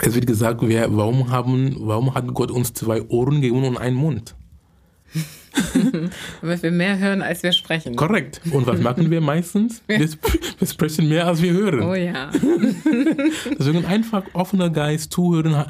Es wird gesagt, wir, warum, haben, warum hat Gott uns zwei Ohren gegeben und einen Mund? Weil wir mehr hören, als wir sprechen. Korrekt. Und was machen wir meistens? Wir, wir sprechen mehr, als wir hören. Oh ja. Deswegen einfach offener Geist, zuhören.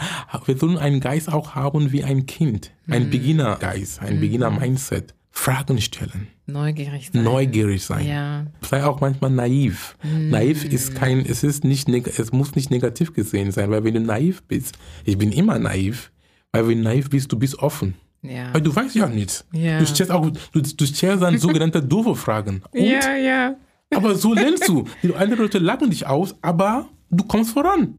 Wir sollen einen Geist auch haben wie ein Kind. Ein Mhm. Beginner-Geist, ein Beginner-Mindset. Fragen stellen. Neugierig sein. Neugierig sein. Ja. Sei auch manchmal naiv. Naiv ist kein, es ist nicht, neg- es muss nicht negativ gesehen sein, weil wenn du naiv bist, ich bin immer naiv, weil wenn du naiv bist, du bist offen. Ja. Weil du weißt ja nichts. Ja. Du stellst auch, du, du stellst dann sogenannte doofe Fragen. Und, Ja, ja. aber so lernst du. Die anderen Leute lachen dich aus, aber du kommst voran.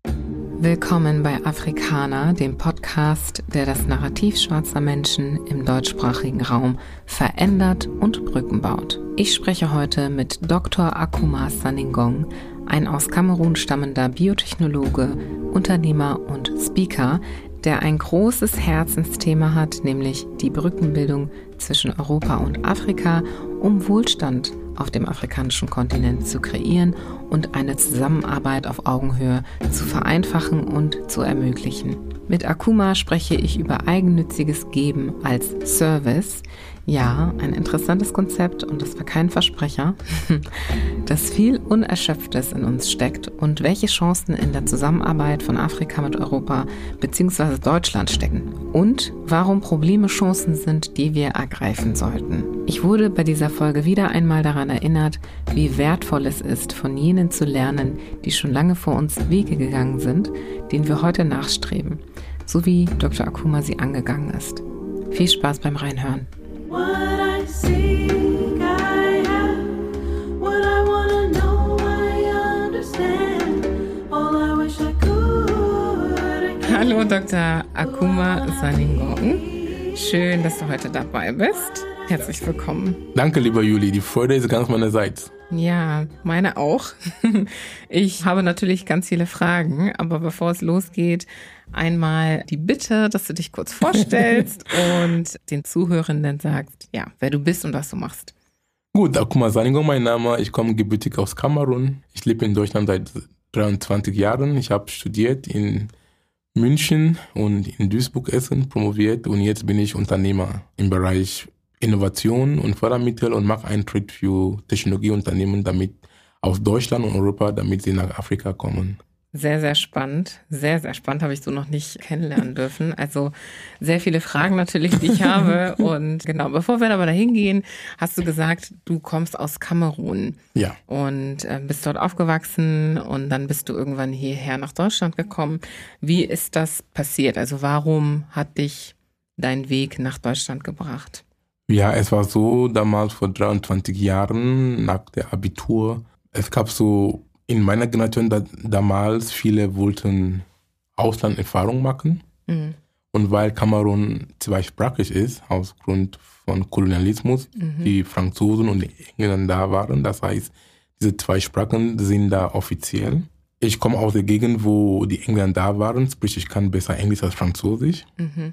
Willkommen bei Afrikaner, dem Podcast, der das Narrativ schwarzer Menschen im deutschsprachigen Raum verändert und Brücken baut. Ich spreche heute mit Dr. Akuma Saningong, ein aus Kamerun stammender Biotechnologe, Unternehmer und Speaker, der ein großes Herzensthema hat, nämlich die Brückenbildung zwischen Europa und Afrika, um Wohlstand auf dem afrikanischen Kontinent zu kreieren und eine Zusammenarbeit auf Augenhöhe zu vereinfachen und zu ermöglichen. Mit Akuma spreche ich über eigennütziges Geben als Service. Ja, ein interessantes Konzept und das war kein Versprecher, das viel Unerschöpftes in uns steckt und welche Chancen in der Zusammenarbeit von Afrika mit Europa bzw. Deutschland stecken und warum Probleme Chancen sind, die wir ergreifen sollten. Ich wurde bei dieser Folge wieder einmal daran erinnert, wie wertvoll es ist, von jenen zu lernen, die schon lange vor uns Wege gegangen sind, denen wir heute nachstreben, so wie Dr. Akuma sie angegangen ist. Viel Spaß beim Reinhören. What I seek, I have. What I wanna know, I understand. All I wish I could. I can't. Hallo Dr. Akuma Saningong. Schön, dass du heute dabei bist. Herzlich willkommen. Danke, lieber Juli. Die Freude ist ganz meinerseits. Ja, meine auch. Ich habe natürlich ganz viele Fragen, aber bevor es losgeht, einmal die Bitte, dass du dich kurz vorstellst und den Zuhörenden sagst, ja, wer du bist und was du machst. Gut, Akuma Sanigo, mein Name. Ich komme gebürtig aus Kamerun. Ich lebe in Deutschland seit 23 Jahren. Ich habe studiert in München und in Duisburg Essen, promoviert und jetzt bin ich Unternehmer im Bereich Innovation und Fördermittel und mache einen Tritt für Technologieunternehmen damit aus Deutschland und Europa, damit sie nach Afrika kommen. Sehr, sehr spannend. Sehr, sehr spannend habe ich so noch nicht kennenlernen dürfen. Also sehr viele Fragen natürlich, die ich habe. Und genau, bevor wir aber dahin gehen, hast du gesagt, du kommst aus Kamerun Ja. und äh, bist dort aufgewachsen und dann bist du irgendwann hierher nach Deutschland gekommen. Wie ist das passiert? Also warum hat dich dein Weg nach Deutschland gebracht? Ja, es war so damals vor 23 Jahren nach der Abitur. Es gab so in meiner Generation da, damals viele wollten Auslanderfahrung machen. Mhm. Und weil Kamerun zweisprachig ist, aus Grund von Kolonialismus, die Franzosen und die Engländer da waren, das heißt, diese zwei Sprachen sind da offiziell. Ich komme aus der Gegend, wo die Engländer da waren, sprich ich kann besser Englisch als Französisch,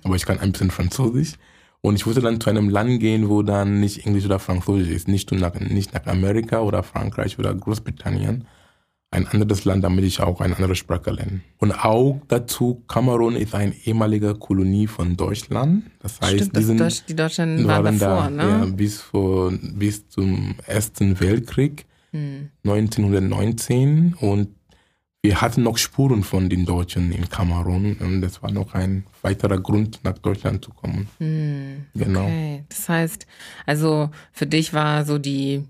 aber ich kann ein bisschen Französisch. Und ich wollte dann zu einem Land gehen, wo dann nicht Englisch oder Französisch ist, nicht nach, nicht nach Amerika oder Frankreich oder Großbritannien, ein anderes Land, damit ich auch eine andere Sprache lerne. Und auch dazu, Kamerun ist eine ehemalige Kolonie von Deutschland. Das heißt, Stimmt, das die, sind, Deutsch, die Deutschen waren, davor, da ja, ne? bis, vor, bis zum Ersten Weltkrieg, Hm. 1919. Und wir hatten noch Spuren von den Deutschen in Kamerun. Und das war noch ein weiterer Grund, nach Deutschland zu kommen. Hm, Genau. Okay, das heißt, also für dich war so die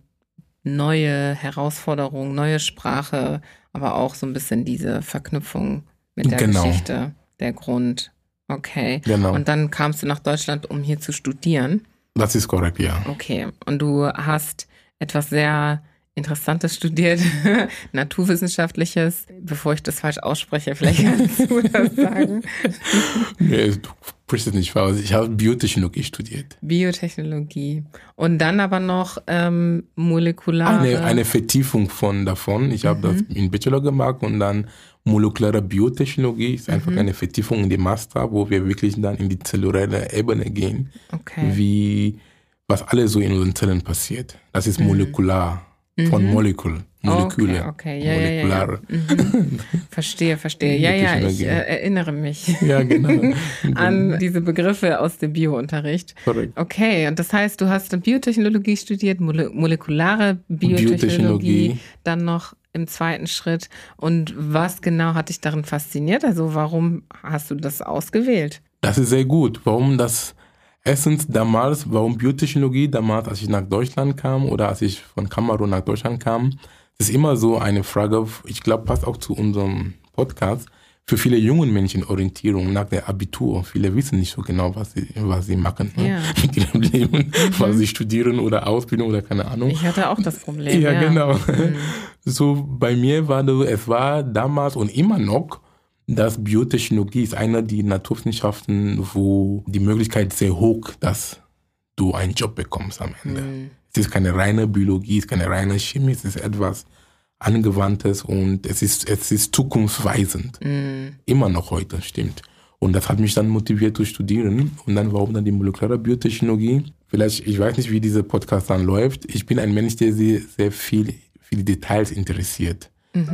neue Herausforderung, neue Sprache, aber auch so ein bisschen diese Verknüpfung mit der Genau. Geschichte, der Grund. Okay. Genau. Und dann kamst du nach Deutschland, um hier zu studieren. Das ist korrekt, ja. Okay. Und du hast etwas sehr Interessantes studiert, Naturwissenschaftliches. Bevor ich das falsch ausspreche, vielleicht kannst du das sagen. Nee, du nicht falsch. Ich habe Biotechnologie studiert. Biotechnologie. Und dann aber noch ähm, molekulare. Eine, eine Vertiefung von davon. Ich habe das in Bachelor gemacht und dann molekulare Biotechnologie ist einfach eine Vertiefung in die Master, wo wir wirklich dann in die zelluläre Ebene gehen, Okay. wie was alles so in unseren Zellen passiert. Das ist molekular, von Molekül. Moleküle. Okay, okay, ja, ja, ja, ja. Mhm. Verstehe, verstehe. Ja, ja, ich äh, erinnere mich Ja, genau. an diese Begriffe aus dem Biounterricht. Korrekt. Okay, und das heißt, du hast Biotechnologie studiert, mole molekulare Biotechnologie, Biotechnologie. dann noch im zweiten Schritt. Und was genau hat dich darin fasziniert? Also warum hast du das ausgewählt? Das ist sehr gut. Warum das erstens damals, warum Biotechnologie damals, als ich nach Deutschland kam oder als ich von Kamerun nach Deutschland kam, das ist immer so eine Frage, ich glaube, passt auch zu unserem Podcast. Für viele jungen Menschen Orientierung nach der Abitur. Viele wissen nicht so genau, was sie, was sie machen ne? Ja. mit ihrem Leben, was sie studieren oder Ausbildung oder keine Ahnung. Ich hatte auch das Problem. Ja, Ja, genau. Mhm. So bei mir war das, es war damals und immer noch, dass Biotechnologie ist einer der Naturwissenschaften, wo die Möglichkeit sehr hoch, dass du einen Job bekommst am Ende. Mhm. Es ist keine reine Biologie, es ist keine reine Chemie, es ist etwas Angewandtes und es ist, es ist zukunftsweisend. Mhm. Immer noch heute, stimmt. Und das hat mich dann motiviert zu studieren. Und dann warum dann die molekulare Biotechnologie? Vielleicht, ich weiß nicht, wie dieser Podcast dann läuft. Ich bin ein Mensch, der sehr, sehr viel, viele Details interessiert.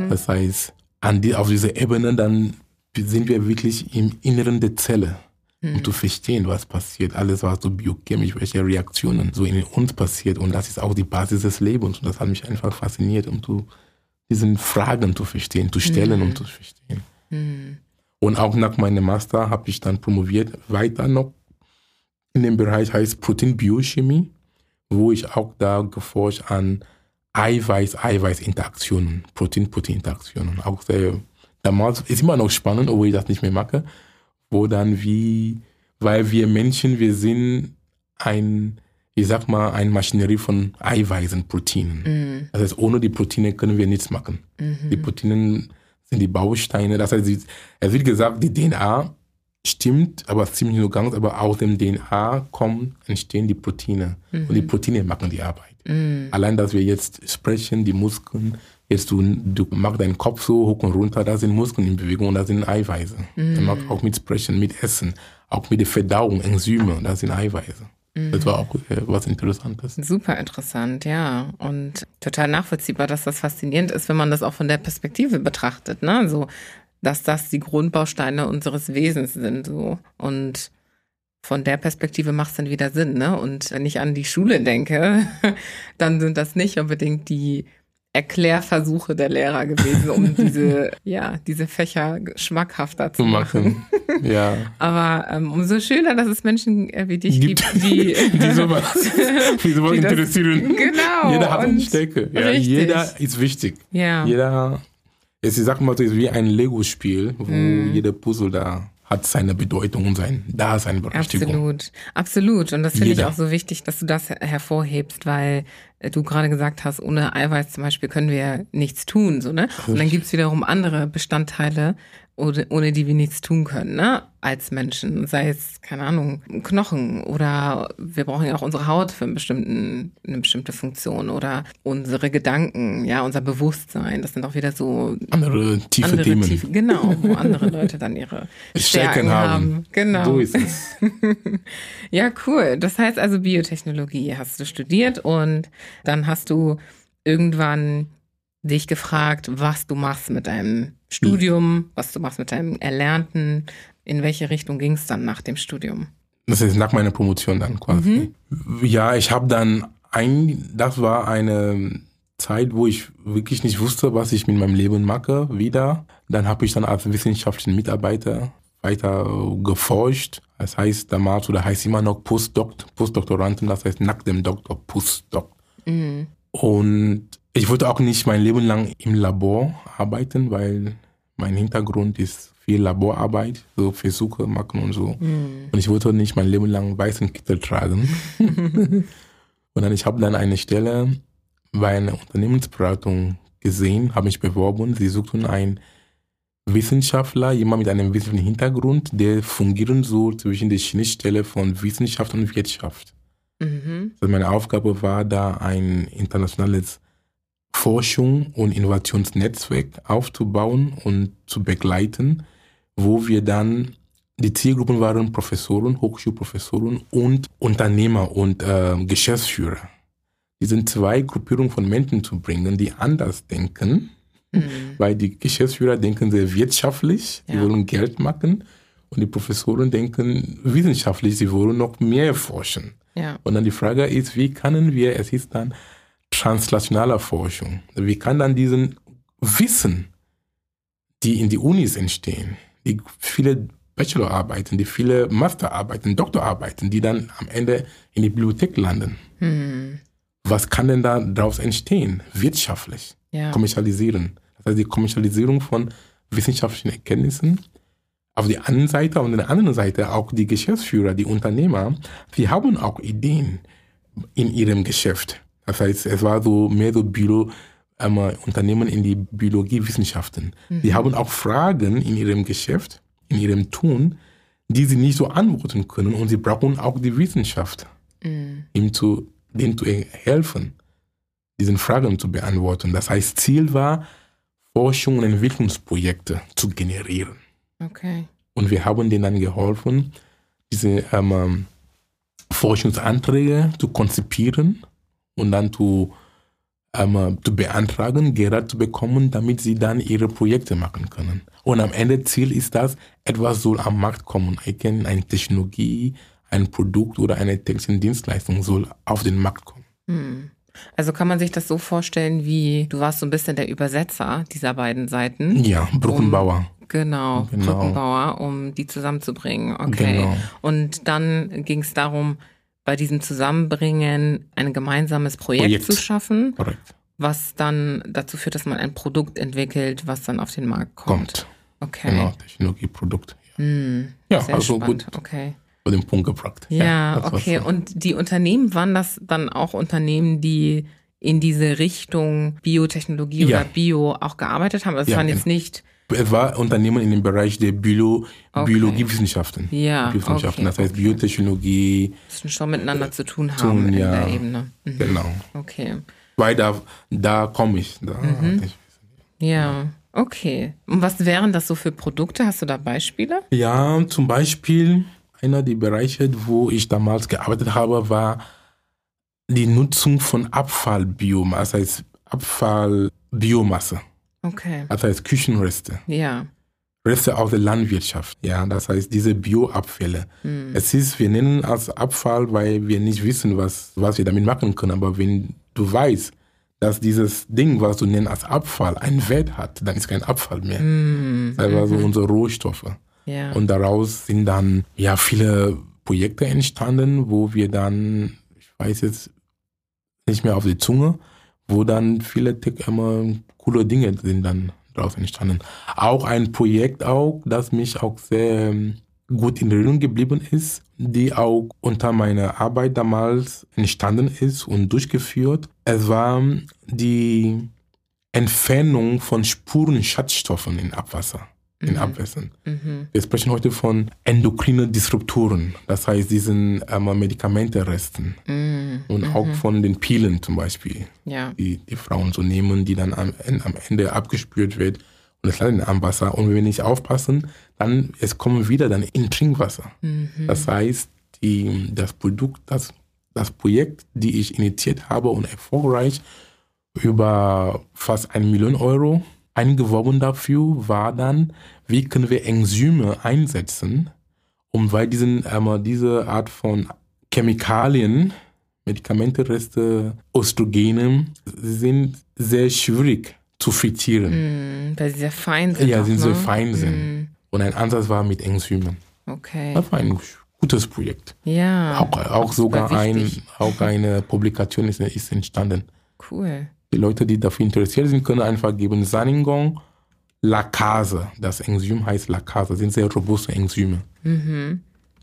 Das heißt, an die, auf dieser Ebene dann sind wir wirklich im Inneren der Zelle. Um zu verstehen, was passiert, alles was so biochemisch, welche Reaktionen so in uns passiert. Und das ist auch die Basis des Lebens. Und das hat mich einfach fasziniert, um zu, diesen Fragen zu verstehen, zu stellen, um zu verstehen. Mhm. Und auch nach meinem Master habe ich dann promoviert, weiter noch in dem Bereich heißt Proteinbiochemie, wo ich auch da geforscht an Eiweiß-Eiweiß-Interaktionen, Protein-Protein-Interaktionen. Auch sehr, damals ist immer noch spannend, obwohl ich das nicht mehr mache, wo dann wie, weil wir Menschen, wir sind ein, ich sag mal, eine Maschinerie von Eiweißen, Proteinen. Mhm. Das heißt, ohne die Proteine können wir nichts machen. Die Proteine sind die Bausteine. Das heißt, es wird gesagt, die DNA stimmt, aber ziemlich nur ganz, aber aus dem DNA kommen, entstehen die Proteine. Und die Proteine machen die Arbeit. Allein, dass wir jetzt sprechen, die Muskeln, jetzt du, du machst deinen Kopf so hoch und runter, da sind Muskeln in Bewegung und da sind Eiweiße. Man macht auch mit Sprechen, mit Essen, auch mit der Verdauung, Enzyme, da sind Eiweiße. Das war auch äh, was Interessantes. Super interessant, ja. Und total nachvollziehbar, dass das faszinierend ist, wenn man das auch von der Perspektive betrachtet, ne? So, dass das die Grundbausteine unseres Wesens sind, so. Und von der Perspektive macht es dann wieder Sinn, ne? Und wenn ich an die Schule denke, dann sind das nicht unbedingt die Erklärversuche der Lehrer gewesen, um diese, ja, diese Fächer schmackhafter zu machen. machen. ja. Aber ähm, umso schöner, dass es Menschen äh, wie dich Gibt, gibt, die, die sowas, die sowas die das- interessieren. Genau. Jeder hat eine Stärke. Ja, richtig. jeder ist wichtig. Ja. Jeder, ist, sag mal, so, ist wie ein Lego-Spiel, wo Mhm. jeder Puzzle da hat seine Bedeutung und sein Daseinberechtigung. Absolut, absolut. Und das finde ich auch so wichtig, dass du das her- hervorhebst, weil äh, du gerade gesagt hast, ohne Eiweiß zum Beispiel können wir nichts tun, so, ne? Und dann gibt's wiederum andere Bestandteile, ohne, ohne die wir nichts tun können, ne? Als Menschen. Sei es, keine Ahnung, Knochen oder wir brauchen ja auch unsere Haut für einen bestimmten, eine bestimmte Funktion oder unsere Gedanken, ja, unser Bewusstsein. Das sind auch wieder so Andere tiefe andere Themen. Tiefe, genau, wo andere Leute dann ihre Stärken, haben. haben. Genau. So ist es. Ja, cool. Das heißt also Biotechnologie hast du studiert und dann hast du irgendwann dich gefragt, was du machst mit deinem Studium, was du machst mit deinem Erlernten. In welche Richtung ging es dann nach dem Studium? Das ist nach meiner Promotion dann quasi. Ja, ich habe dann ein, das war eine Zeit, wo ich wirklich nicht wusste, was ich mit meinem Leben mache, wieder. Dann habe ich dann als wissenschaftlicher Mitarbeiter weiter geforscht. Das heißt damals oder heißt immer noch Postdoc, Postdoktoranden, das heißt nach dem Doktor Postdoc. Mhm. Und ich wollte auch nicht mein Leben lang im Labor arbeiten, weil mein Hintergrund ist viel Laborarbeit, so Versuche machen und so. Mhm. Und ich wollte nicht mein Leben lang weißen Kittel tragen. und dann ich habe dann eine Stelle bei einer Unternehmensberatung gesehen, habe mich beworben. Sie suchten einen Wissenschaftler, jemand mit einem wissenschaftlichen Hintergrund, der fungieren soll zwischen der Schnittstelle von Wissenschaft und Wirtschaft. Mhm. Also meine Aufgabe war da ein internationales Forschung und Innovationsnetzwerk aufzubauen und zu begleiten, wo wir dann die Zielgruppen waren Professoren, Hochschulprofessoren und Unternehmer und äh, Geschäftsführer. diesen zwei Gruppierungen von Menschen zu bringen, die anders denken, Mhm. weil die Geschäftsführer denken sehr wirtschaftlich, sie Ja. wollen Geld machen und die Professoren denken wissenschaftlich, sie wollen noch mehr forschen. Ja. Und dann die Frage ist, wie können wir, es ist dann translationaler Forschung, wie kann dann diesen Wissen, die in die Unis entstehen, die viele Bachelorarbeiten, die viele Masterarbeiten, Doktorarbeiten, die dann am Ende in die Bibliothek landen. Mhm. Was kann denn da daraus entstehen, wirtschaftlich? Ja. Kommerzialisieren. Das heißt, die Kommerzialisierung von wissenschaftlichen Erkenntnissen. Auf der einen Seite und auf der anderen Seite auch die Geschäftsführer, die Unternehmer, die haben auch Ideen in ihrem Geschäft. Das heißt, es war so mehr so Bio, ähm, Unternehmen in die Biologiewissenschaften. Die haben auch Fragen in ihrem Geschäft, in ihrem Tun, die sie nicht so antworten können und sie brauchen auch die Wissenschaft, Mhm. ihm zu, denen zu helfen, diesen Fragen zu beantworten. Das heißt, Ziel war, Forschung und Entwicklungsprojekte zu generieren. Okay. Und wir haben denen dann geholfen, diese ähm, Forschungsanträge zu konzipieren und dann zu, ähm, äh, zu beantragen, Gelder zu bekommen, damit sie dann ihre Projekte machen können. Und am Ende Ziel ist das, etwas soll am Markt kommen. Eine Technologie, ein Produkt oder eine technische Dienstleistung soll auf den Markt kommen. Mhm. Also kann man sich das so vorstellen, wie du warst so ein bisschen der Übersetzer dieser beiden Seiten. Ja, Brückenbauer. Genau, Genau. Brückenbauer, um die zusammenzubringen. Okay. Genau. Und dann ging es darum, bei diesem Zusammenbringen ein gemeinsames Projekt, Projekt. zu schaffen, Korrekt. was dann dazu führt, dass man ein Produkt entwickelt, was dann auf den Markt kommt. Kommt. Okay. Genau, Technologie, Produkt. Hm, Ja, sehr also spannend. gut Okay. auf den Punkt gebracht. Ja, war's okay. so. Und die Unternehmen, waren das dann auch Unternehmen, die in diese Richtung Biotechnologie Ja. oder Bio auch gearbeitet haben? Also es Ja, waren genau. jetzt nicht, Es war Unternehmen in dem Bereich der Bio, Okay. Biologiewissenschaften. ja, Biowissenschaften, okay, das heißt Biotechnologie, müssen schon miteinander zu tun haben tun, in ja. der Ebene. Mhm. genau. Okay. Weil da, da komme ich. Da Mhm. ich. Ja, okay. Und was wären das so für Produkte? Hast du da Beispiele? Ja, zum Beispiel einer der Bereiche, wo ich damals gearbeitet habe, war die Nutzung von Abfallbiomasse, das heißt Abfallbiomasse, Okay. das heißt Küchenreste. Ja. Reste aus der Landwirtschaft. Ja, das heißt diese Bioabfälle. Hm. Es ist, wir nennen als Abfall, weil wir nicht wissen, was, was wir damit machen können. Aber wenn du weißt, dass dieses Ding, was du nennst als Abfall, einen Wert hat, dann ist kein Abfall mehr. Mhm. Das war so unsere Rohstoffe. Ja. Und daraus sind dann ja viele Projekte entstanden, wo wir dann, ich weiß jetzt nicht mehr auf die Zunge, wo dann viele immer coole Dinge sind dann daraus entstanden. Auch ein Projekt auch, das mich auch sehr ähm, gut in Erinnerung geblieben ist, die auch unter meiner Arbeit damals entstanden ist und durchgeführt. Es war die Entfernung von Spurenschadstoffen in Abwasser, in Abwässern. Mhm. Wir sprechen heute von endokrine Disruptoren, das heißt diesen ähm, Medikamenteresten Mhm. und auch von den Pilen zum Beispiel, Ja. die die Frauen so nehmen, die dann am, am Ende abgespült wird und es landet am Wasser. Und wenn wir nicht aufpassen, dann es kommen wieder dann in Trinkwasser. Mhm. Das heißt, die, das Produkt, das, das Projekt, die ich initiiert habe und erfolgreich über fast eine Million Euro eingeworben dafür, war dann, wie können wir Enzyme einsetzen, um weil diesen, ähm, diese Art von Chemikalien, Medikamentenreste, Östrogene, sind sehr schwierig zu filtrieren. Mhm. Weil sie sehr fein sind. Ja, auch, sind ne? sehr fein sind. Mhm. Und ein Ansatz war mit Enzymen. Okay. Das war ein gutes Projekt. Ja. Auch, auch sogar ein, auch eine Publikation ist, ist entstanden. Cool. Die Leute, die dafür interessiert sind, können einfach geben Saningong Lacase. Das Enzym heißt Lacase, sind sehr robuste Enzyme. Mhm.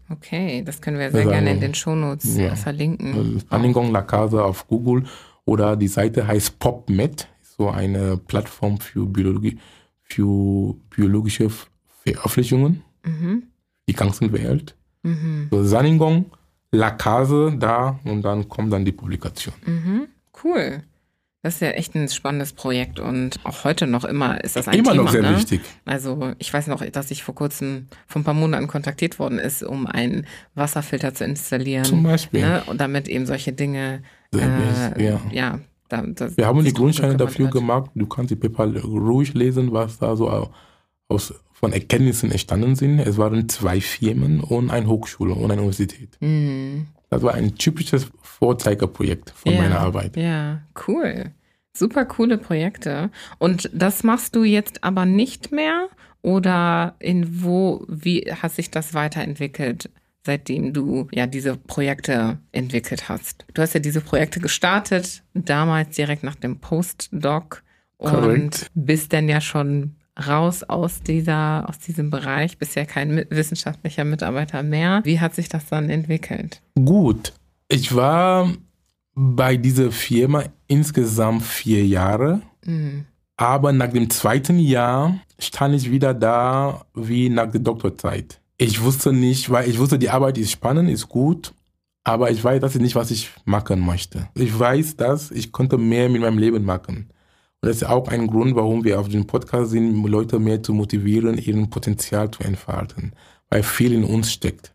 Okay, das können wir sehr Also, gerne in den Shownotes ja. äh, verlinken. Saningong Lacase auf Google oder die Seite heißt PopMed, so eine Plattform für, Biologie, für biologische Veröffentlichungen, Mhm. die ganzen Welt. Mhm. So Saningong, Lacase da und dann kommt dann die Publikation. Mhm. Cool. Das ist ja echt ein spannendes Projekt und auch heute noch immer ist das ein Immer Thema. noch sehr ne? wichtig. Also ich weiß noch, dass ich vor kurzem, vor ein paar Monaten kontaktiert worden ist, um einen Wasserfilter zu installieren. Zum Beispiel. Ne? Und damit eben solche Dinge äh, ja. ja da, das, Wir haben die Grundsteine gekümmert dafür hat. gemacht. Du kannst die Paper ruhig lesen, was da so au- aus, von Erkenntnissen entstanden sind. Es waren zwei Firmen und eine Hochschule und eine Universität. Mhm. Das war ein typisches Vorzeigeprojekt von ja, meiner Arbeit. Ja, cool. Super coole Projekte. Und das machst du jetzt aber nicht mehr? Oder in wo, wie hat sich das weiterentwickelt, seitdem du ja diese Projekte entwickelt hast? Du hast ja diese Projekte gestartet, damals direkt nach dem Postdoc und Korrekt. bist dann ja schon raus aus dieser, aus diesem Bereich, bist ja kein wissenschaftlicher Mitarbeiter mehr. Wie hat sich das dann entwickelt? Gut, ich war bei dieser Firma insgesamt vier Jahre. Mhm. Aber nach dem zweiten Jahr stand ich wieder da wie nach der Doktorzeit. Ich wusste nicht, weil ich wusste, die Arbeit ist spannend, ist gut, aber ich weiß, das ist nicht, was ich machen möchte. Ich weiß, dass ich konnte mehr mit meinem Leben machen. Und das ist auch ein Grund, warum wir auf dem Podcast sind, Leute mehr zu motivieren, ihren Potenzial zu entfalten, weil viel in uns steckt.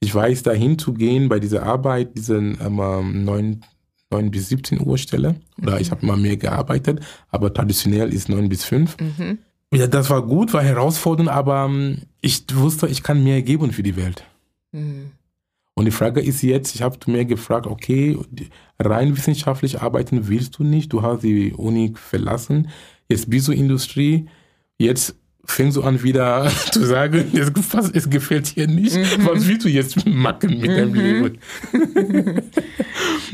Ich weiß, dahin zu gehen bei dieser Arbeit, diesen ähm, 9, 9 bis 17 Uhr Stelle, oder ich habe immer mehr gearbeitet, aber traditionell ist 9 bis 5. Mhm. Ja, das war gut, war herausfordernd, aber ähm, ich wusste, ich kann mehr geben für die Welt. Mhm. Und die Frage ist jetzt, ich habe mir gefragt, okay, rein wissenschaftlich arbeiten willst du nicht, du hast die Uni verlassen, jetzt bist du Industrie, jetzt fängst du an wieder zu sagen, es, es gefällt dir nicht, was willst du jetzt machen mit deinem Leben?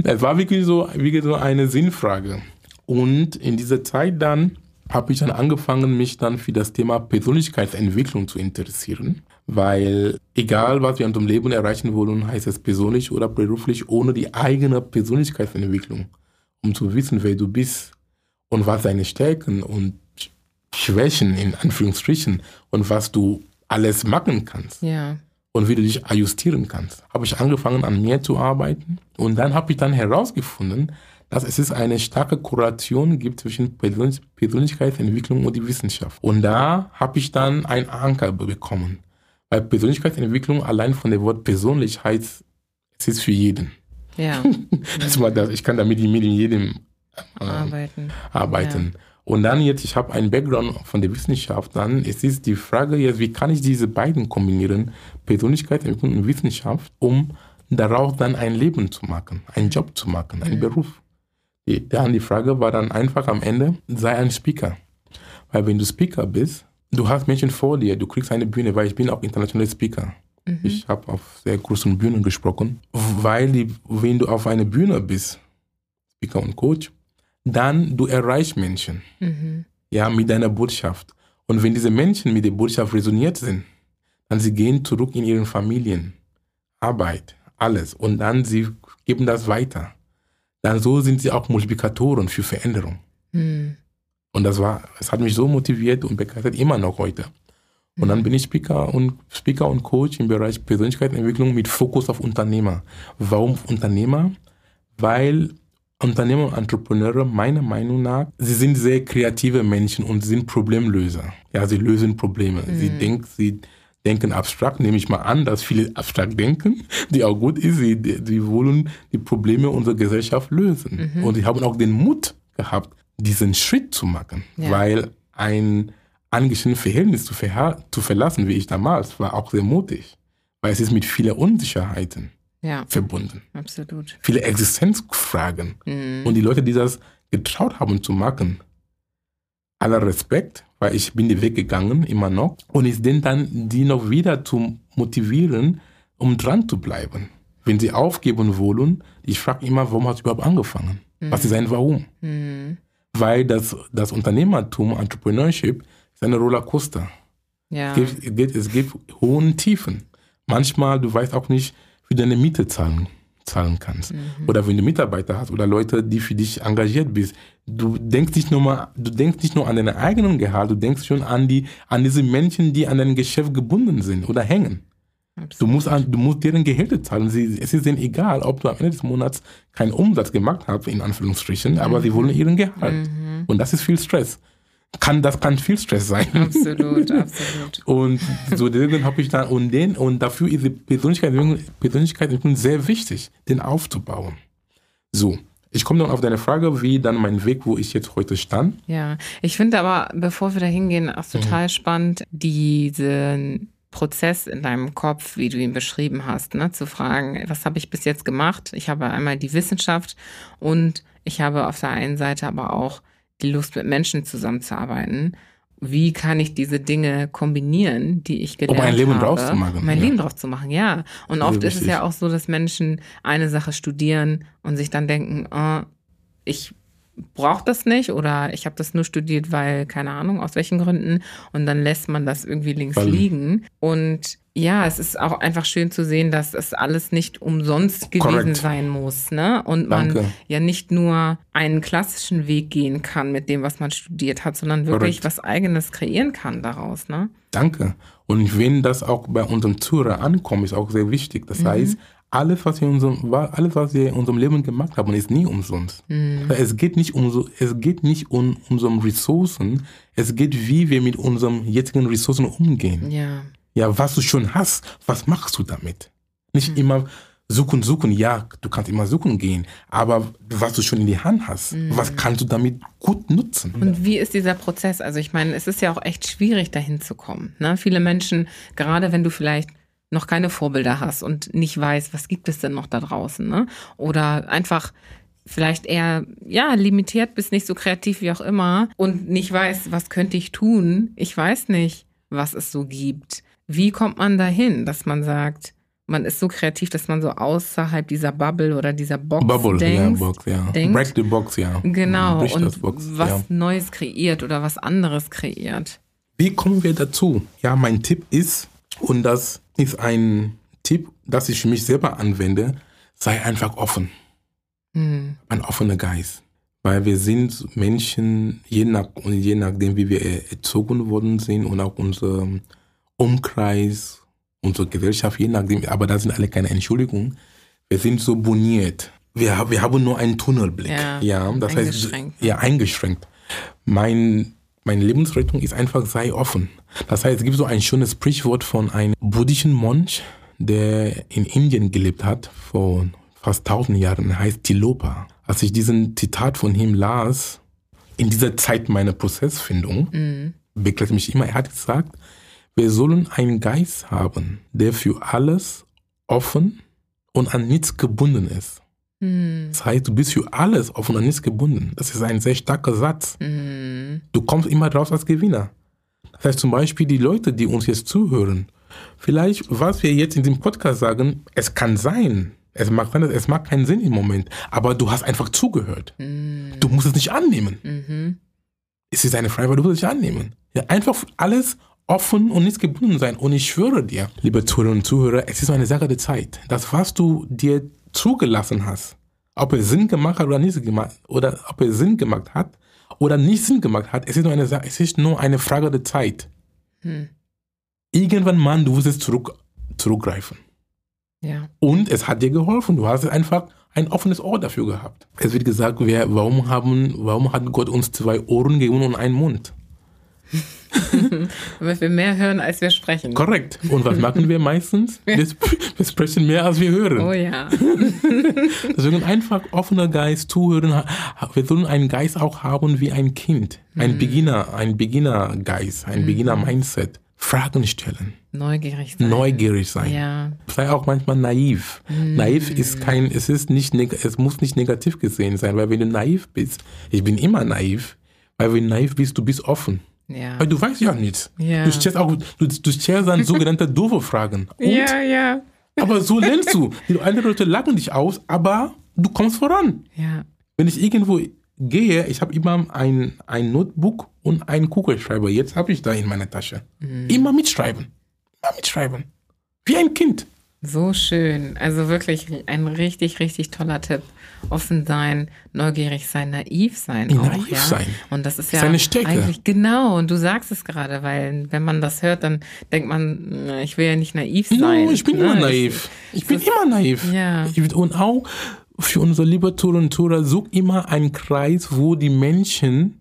Es war wirklich so, wirklich so eine Sinnfrage. Und in dieser Zeit dann habe ich dann angefangen, mich dann für das Thema Persönlichkeitsentwicklung zu interessieren. Weil egal, was wir in unserem Leben erreichen wollen, heißt es persönlich oder beruflich, ohne die eigene Persönlichkeitsentwicklung, um zu wissen, wer du bist und was deine Stärken und Schwächen in Anführungsstrichen und was du alles machen kannst Ja. und wie du dich ajustieren kannst. Habe ich angefangen an mir zu arbeiten und dann habe ich dann herausgefunden, dass es eine starke Korrelation gibt zwischen Persönlich Persönlichkeitsentwicklung und die Wissenschaft. Und da habe ich dann einen Anker be- bekommen. Weil Persönlichkeitsentwicklung allein von dem Wort persönlich heißt, es ist für jeden. Ja. Das ich kann damit mit jedem äh, Arbeiten. arbeiten. Und dann jetzt, ich habe einen Background von der Wissenschaft, dann es ist die Frage jetzt, wie kann ich diese beiden kombinieren, Persönlichkeitsentwicklung und Wissenschaft, um daraus dann ein Leben zu machen, einen Job zu machen, einen Beruf. Die, dann die Frage war dann einfach am Ende, sei ein Speaker. Weil wenn du Speaker bist, du hast Menschen vor dir, du kriegst eine Bühne, weil ich bin auch internationaler Speaker. Ich habe auf sehr großen Bühnen gesprochen, weil die, wenn du auf einer Bühne bist, Speaker und Coach, dann du erreichst Menschen, Mhm. ja, mit deiner Botschaft. Und wenn diese Menschen mit der Botschaft resoniert sind, dann sie gehen zurück in ihren Familien, Arbeit, alles. Und dann sie geben das weiter. Dann so sind sie auch Multiplikatoren für Veränderung. Mhm. Und das war, es hat mich so motiviert und begeistert immer noch heute. Und dann bin ich Speaker und Speaker und Coach im Bereich Persönlichkeitsentwicklung mit Fokus auf Unternehmer. Warum Unternehmer? Weil Unternehmer und Entrepreneure meiner Meinung nach, sie sind sehr kreative Menschen und sind Problemlöser. Ja, sie lösen Probleme. Sie denken, sie denken abstrakt, nehme ich mal an, dass viele abstrakt denken, die auch gut ist. Sie, sie wollen die Probleme unserer Gesellschaft lösen. Und sie haben auch den Mut gehabt, diesen Schritt zu machen, Ja. weil ein angestelltes Verhältnis zu, verha- zu verlassen, wie ich damals, war auch sehr mutig, weil es ist mit vielen Unsicherheiten Ja, verbunden, absolut. viele Existenzfragen. Mhm. Und die Leute, die das getraut haben zu machen, aller Respekt, weil ich bin die Weg gegangen, immer noch. Und ich denke dann, die noch wieder zu motivieren, um dran zu bleiben. Wenn sie aufgeben wollen, ich frage immer, warum hast du überhaupt angefangen? Was ist ein Warum? Mhm. Weil das, das Unternehmertum, Entrepreneurship, ist eine Rollercoaster. Ja. Es gibt, es gibt, es gibt hohen Tiefen. Manchmal, du weißt auch nicht, wie du deine Miete zahlen, zahlen kannst. Oder wenn du Mitarbeiter hast oder Leute, die für dich engagiert bist. Du denkst nicht nur mal, du denkst nicht nur an deinen eigenen Gehalt, du denkst schon an die, an diese Menschen, die an dein Geschäft gebunden sind oder hängen. Du absolut. musst, an, du musst deren Gehälter zahlen. Sie, es ist ihnen egal, ob du am Ende des Monats keinen Umsatz gemacht hast, in Anführungsstrichen, aber sie wollen ihren Gehalt. Und das ist viel Stress. Kann, das kann viel Stress sein. Absolut, absolut. Und so deswegen habe ich dann und den und dafür ist die Persönlichkeitsentwicklung, Persönlichkeitsentwicklung sehr wichtig, den aufzubauen. So, Ich komme dann auf deine Frage, wie dann mein Weg, wo ich jetzt heute stand. Ja, ich finde aber, bevor wir da hingehen, auch total spannend, diesen Prozess in deinem Kopf, wie du ihn beschrieben hast, ne? zu fragen, was habe ich bis jetzt gemacht? Ich habe einmal die Wissenschaft und ich habe auf der einen Seite aber auch die Lust, mit Menschen zusammenzuarbeiten. Wie kann ich diese Dinge kombinieren, die ich gelernt ein Leben habe, draus zu machen, um mein ja. Leben draus zu machen, ja. Und oft ist es ja auch so, dass Menschen eine Sache studieren und sich dann denken, oh, ich brauche das nicht oder ich habe das nur studiert, weil keine Ahnung aus welchen Gründen und dann lässt man das irgendwie links Weil- liegen und ja, es ist auch einfach schön zu sehen, dass es alles nicht umsonst gewesen Korrekt. sein muss, ne? Und man Danke. ja nicht nur einen klassischen Weg gehen kann mit dem, was man studiert hat, sondern wirklich Korrekt. was eigenes kreieren kann daraus, ne? Danke. Und wenn das auch bei unserem Zuhörer ankommt, ist auch sehr wichtig. Das heißt, alles, was wir in unserem, alles, was wir in unserem Leben gemacht haben, ist nie umsonst. Weil Es geht nicht um so, es geht nicht um unsere Ressourcen. Es geht, wie wir mit unseren jetzigen Ressourcen umgehen. Ja. Ja, was du schon hast, was machst du damit? Nicht immer suchen, suchen. Ja, du kannst immer suchen gehen. Aber was du schon in die Hand hast, was kannst du damit gut nutzen? Und wie ist dieser Prozess? Also ich meine, es ist ja auch echt schwierig, dahin zu kommen. Ne? Viele Menschen, gerade wenn du vielleicht noch keine Vorbilder hast und nicht weißt, was gibt es denn noch da draußen, ne? Oder einfach vielleicht eher, ja, limitiert bist, nicht so kreativ wie auch immer und nicht weiß, was könnte ich tun? Ich weiß nicht, was es so gibt. Wie kommt man dahin, dass man sagt, man ist so kreativ, dass man so außerhalb dieser Bubble oder dieser Box Bubble, denkt, ja, Box, ja. denkt. Break the box, ja. Genau, Bricht und das Box, was ja. Neues kreiert oder was anderes kreiert. Wie kommen wir dazu? Ja, mein Tipp ist, und das ist ein Tipp, das ich für mich selber anwende, sei einfach offen. Hm. Ein offener Geist. Weil wir sind Menschen, je, nach, je nachdem, wie wir erzogen worden sind und auch unser Umkreis, unsere Gesellschaft, je nachdem, aber das sind alle keine Entschuldigungen. Wir sind so boniert. Wir, wir haben nur einen Tunnelblick. Ja, das eingeschränkt. heißt, ja, eingeschränkt. Mein, meine Lebensrettung ist einfach, sei offen. Das heißt, es gibt so ein schönes Sprichwort von einem buddhischen Mönch, der in Indien gelebt hat, vor fast tausend Jahren, er heißt Tilopa. Als ich diesen Zitat von ihm las, in dieser Zeit meiner Prozessfindung, begleitet mich immer, er hat gesagt, wir sollen einen Geist haben, der für alles offen und an nichts gebunden ist. Das heißt, du bist für alles offen und nichts gebunden. Das ist ein sehr starker Satz. Hm. Du kommst immer raus als Gewinner. Das heißt zum Beispiel die Leute, die uns jetzt zuhören, vielleicht, was wir jetzt in dem Podcast sagen, es kann sein, es sein, es mag keinen Sinn im Moment, aber du hast einfach zugehört. Du musst es nicht annehmen. Mhm. Es ist eine Freiheit, aber du musst es nicht annehmen. Ja, einfach alles offen und nichts gebunden sein. Und ich schwöre dir, liebe Zuhörerinnen und Zuhörer, es ist eine Sache der Zeit. Das, was du dir zugelassen hast, ob es Sinn gemacht hat oder nicht gemacht, oder ob es Sinn gemacht hat oder nicht Sinn gemacht hat, es ist nur eine, es ist nur eine Frage der Zeit. Hm. Irgendwann mal, du wirst es zurück, zurückgreifen. Ja. Und es hat dir geholfen. Du hast einfach ein offenes Ohr dafür gehabt. Es wird gesagt, wir, warum, haben, warum hat Gott uns zwei Ohren gegeben und einen Mund? Weil wir mehr hören, als wir sprechen. Korrekt. Und was machen wir meistens? Wir, wir sprechen mehr, als wir hören. Oh ja. Deswegen einfach offener Geist, zuhören. Wir sollen einen Geist auch haben wie ein Kind. Ein Beginner, ein Beginner-Geist, ein Beginner-Mindset. Fragen stellen, Neugierig sein. neugierig sein. Ja. Sei auch manchmal naiv. Naiv ist kein, es ist nicht, es muss nicht negativ gesehen sein, weil wenn du naiv bist, ich bin immer naiv, weil wenn du naiv bist, du bist offen. Ja. Weil du weißt ja nichts. Ja. Du stellst auch, du, du stellst dann sogenannte doofe Fragen. Und, Ja, ja. aber so lernst du. Die anderen Leute lachen dich aus, aber du kommst voran. Ja. Wenn ich irgendwo gehe, ich habe immer ein, ein Notebook und einen Kugelschreiber. Jetzt habe ich da in meiner Tasche. Immer mitschreiben. Immer mitschreiben. Wie ein Kind. So schön. Also wirklich ein richtig, richtig toller Tipp. Offen sein, neugierig sein, naiv sein. Auch, naiv ja? sein. Und das ist ja Seine Stärke. eigentlich genau. Und du sagst es gerade, weil wenn man das hört, dann denkt man, ich will ja nicht naiv sein. No, ich bin ne? immer naiv. Ich bin immer naiv. Ja. Ich- Und auch für unsere liebe Tourer und Tourer, such immer einen Kreis, wo die Menschen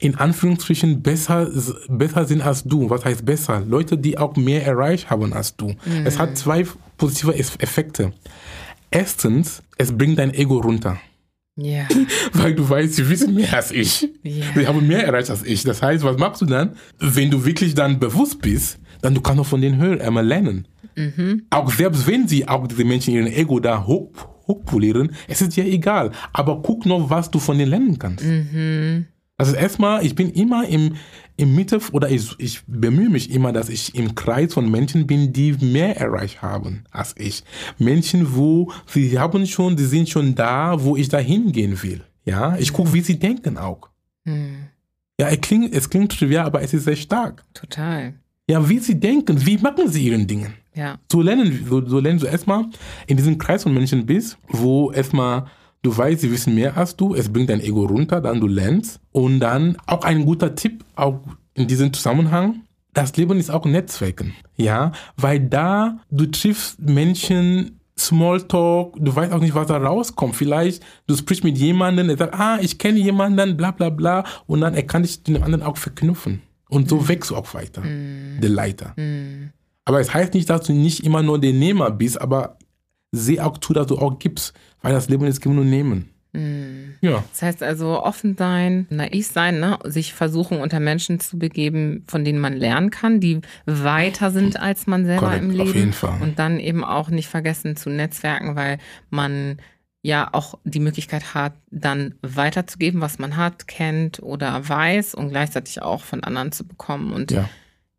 in Anführungsstrichen besser, besser sind als du. Was heißt besser? Leute, die auch mehr erreicht haben als du. Es hat zwei positive Effekte. Erstens, es bringt dein Ego runter. Ja. weil du weißt, sie wissen mehr als ich. Ja. Sie haben mehr erreicht als ich. Das heißt, was machst du dann? Wenn du wirklich dann bewusst bist, dann du kannst noch von denen hören, einmal lernen. Auch selbst wenn sie auch diese Menschen ihren Ego da hoch, hochpolieren, es ist dir egal. Aber guck noch, was du von denen lernen kannst. Also erstmal, ich bin immer im, im Mitte oder ich, ich bemühe mich immer, dass ich im Kreis von Menschen bin, die mehr erreicht haben als ich. Menschen, wo sie haben schon, die sind schon da, wo ich da hingehen will. Ja, ich gucke, wie sie denken auch. Hm, Ja, es klingt, es klingt trivial, aber es ist sehr stark. total. Ja, wie sie denken, wie machen sie ihren Dingen. Ja. So lernen, so, so lernen du erstmal in diesem Kreis von Menschen bist, wo erstmal du weißt, sie wissen mehr als du, es bringt dein Ego runter, dann du lernst. Und dann auch ein guter Tipp, auch in diesem Zusammenhang, das Leben ist auch Netzwerken. Ja, weil da du triffst Menschen, Smalltalk, du weißt auch nicht, was da rauskommt. Vielleicht du sprichst mit jemandem, der sagt, ah, ich kenne jemanden, bla bla bla, und dann er kann dich mit dem anderen auch verknüpfen. Und so wächst du auch weiter, der Leiter. Aber es heißt nicht, dass du nicht immer nur der Nehmer bist, aber seh auch zu, dass du auch gibst, weil das Leben ist Geben und Nehmen. Ja, Das heißt also offen sein, naiv sein, ne? sich versuchen unter Menschen zu begeben, von denen man lernen kann, die weiter sind als man selber Korrekt, im auf Leben. jeden Fall. Und dann eben auch nicht vergessen zu netzwerken, weil man ja auch die Möglichkeit hat, dann weiterzugeben, was man hat, kennt oder weiß und gleichzeitig auch von anderen zu bekommen. Und ja,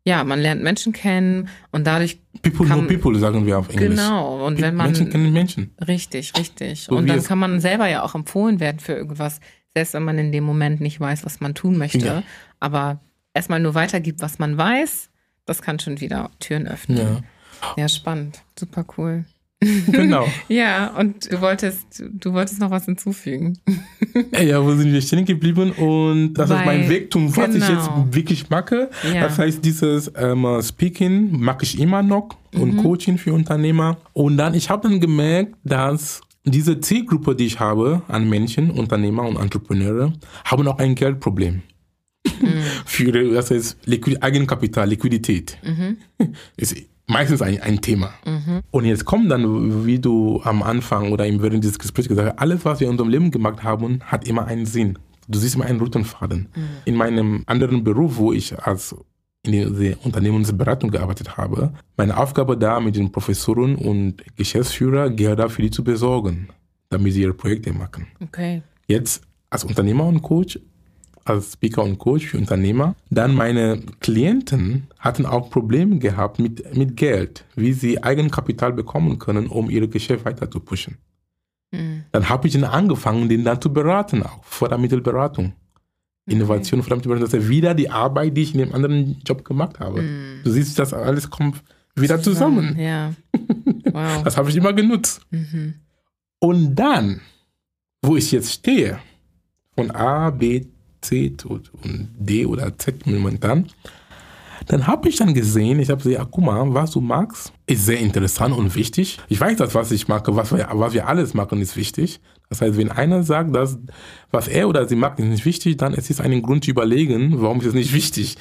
ja. man lernt Menschen kennen und dadurch People Kann- know people, sagen wir auf Englisch. genau. Und wenn man Menschen kennen Menschen. Richtig, richtig. So und dann kann man selber ja auch empfohlen werden für irgendwas, selbst wenn man in dem Moment nicht weiß, was man tun möchte. Ja. Aber erstmal nur weitergibt, was man weiß, das kann schon wieder Türen öffnen. Ja, Ja, spannend. Super cool. genau. Ja, und du wolltest, du wolltest noch was hinzufügen. Ey, ja, wo sind wir stehen geblieben? Und das ist Bei- mein Wegtum, was ich jetzt genau. wirklich mache. Ja. Das heißt, dieses ähm, Speaking mache ich immer noch und Mhm. Coaching für Unternehmer. Und dann, ich habe dann gemerkt, dass diese Zielgruppe, die ich habe an Menschen, Unternehmer und Entrepreneure, haben auch ein Geldproblem. Mhm. für das heißt Liquid Eigenkapital, Liquidität. Mhm. Ist meistens ein, ein Thema. Und jetzt kommt dann, wie du am Anfang oder im während dieses Gesprächs gesagt hast, alles, was wir in unserem Leben gemacht haben, hat immer einen Sinn. Du siehst immer einen roten Faden. In meinem anderen Beruf, wo ich als in der Unternehmensberatung gearbeitet habe, meine Aufgabe da mit den Professoren und Geschäftsführer, Gelder für die zu besorgen, damit sie ihre Projekte machen. Okay. Jetzt als Unternehmer und Coach, als Speaker und Coach für Unternehmer, dann meine Klienten hatten auch Probleme gehabt mit, mit Geld, wie sie Eigenkapital bekommen können, um ihre Geschäft weiter zu pushen. Mhm. Dann habe ich dann angefangen, den dann zu beraten, auch Fördermittelberatung. Innovation, Fördermittelberatung, das ist wieder die Arbeit, die ich in dem anderen Job gemacht habe. Du siehst, das alles kommt wieder zusammen. Ja. Wow. Das habe ich immer genutzt. Mhm. Und dann, wo ich jetzt stehe, von A, B, C und D oder Z momentan, dann habe ich dann gesehen, ich habe gesagt, ja, guck mal, was du magst, ist sehr interessant und wichtig. Ich weiß, dass was ich mache, was wir, was wir alles machen, ist wichtig. Das heißt, wenn einer sagt, dass was er oder sie mag, ist nicht wichtig, dann ist es einen Grund zu überlegen, warum ist es nicht wichtig.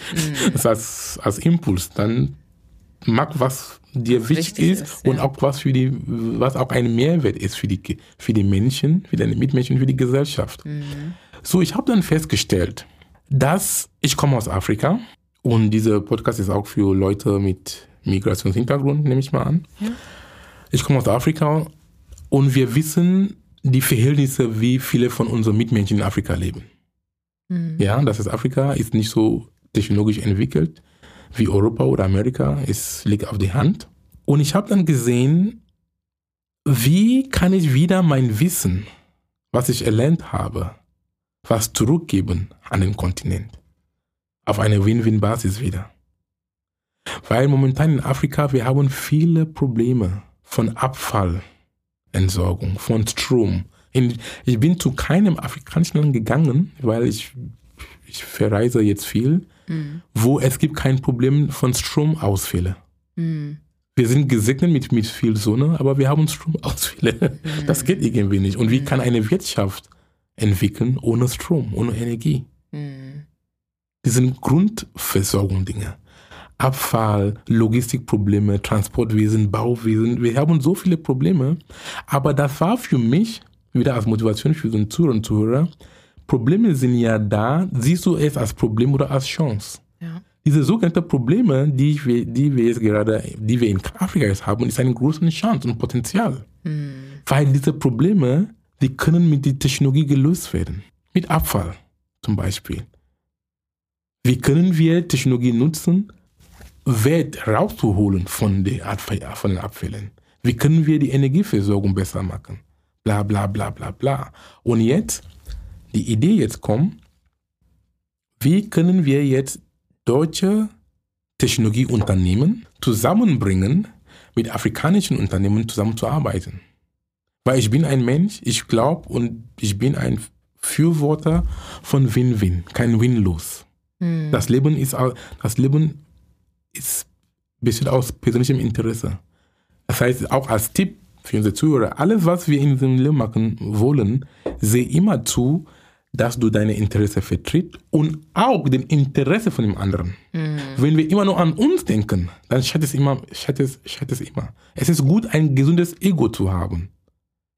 Das heißt, als Impuls, dann mag, was dir wichtig, wichtig ist, ist, und ja. auch was für die, was auch ein Mehrwert ist für die, für die Menschen, für deine Mitmenschen, für die Gesellschaft. So, ich habe dann festgestellt, dass ich komme aus Afrika und dieser Podcast ist auch für Leute mit Migrationshintergrund, nehme ich mal an. Ich komme aus Afrika und wir wissen die Verhältnisse, wie viele von unseren Mitmenschen in Afrika leben. Mhm. Ja, das ist Afrika, ist nicht so technologisch entwickelt wie Europa oder Amerika. Es liegt auf die Hand. Und ich habe dann gesehen, wie kann ich wieder mein Wissen, was ich erlernt habe, was zurückgeben an den Kontinent. Auf eine Win-Win-Basis wieder. Weil momentan in Afrika, wir haben viele Probleme von Abfallentsorgung, von Strom. Ich bin zu keinem afrikanischen Land gegangen, weil ich, ich verreise jetzt viel, Mhm. wo es gibt kein Problem von Stromausfälle. Mhm. Wir sind gesegnet mit, mit viel Sonne, aber wir haben Stromausfälle. Das geht irgendwie nicht. Und wie kann eine Wirtschaft entwickeln ohne Strom, ohne Energie? Mhm. Das sind Grundversorgung-Dinge. Abfall, Logistikprobleme, Transportwesen, Bauwesen. Wir haben so viele Probleme. Aber das war für mich wieder als Motivation für den Zuhörer und Zuhörer, Probleme sind ja da, siehst du es als Problem oder als Chance? Ja. Diese sogenannten Probleme, die wir, die wir jetzt gerade, die wir in Afrika jetzt haben, ist eine große Chance und Potenzial. Weil diese Probleme, die können mit der Technologie gelöst werden. Mit Abfall zum Beispiel. Wie können wir Technologie nutzen, Wert rauszuholen von, den Abfällen? Wie können wir die Energieversorgung besser machen? Bla bla bla bla bla. Und jetzt, die Idee jetzt kommt, wie können wir jetzt deutsche Technologieunternehmen zusammenbringen, mit afrikanischen Unternehmen zusammenzuarbeiten. Weil ich bin ein Mensch, ich glaube und ich bin ein Fürworter von Win-Win, kein Win-Los. Das Leben ist das Leben ist besteht aus persönlichem Interesse. Das heißt, auch als Tipp für unsere Zuhörer, alles, was wir in diesem Leben machen wollen, sehe immer zu, dass du deine Interesse vertrittst und auch den Interesse von dem anderen. Wenn wir immer nur an uns denken, dann schadet es immer, schadet es, schadet es immer. Es ist gut, ein gesundes Ego zu haben.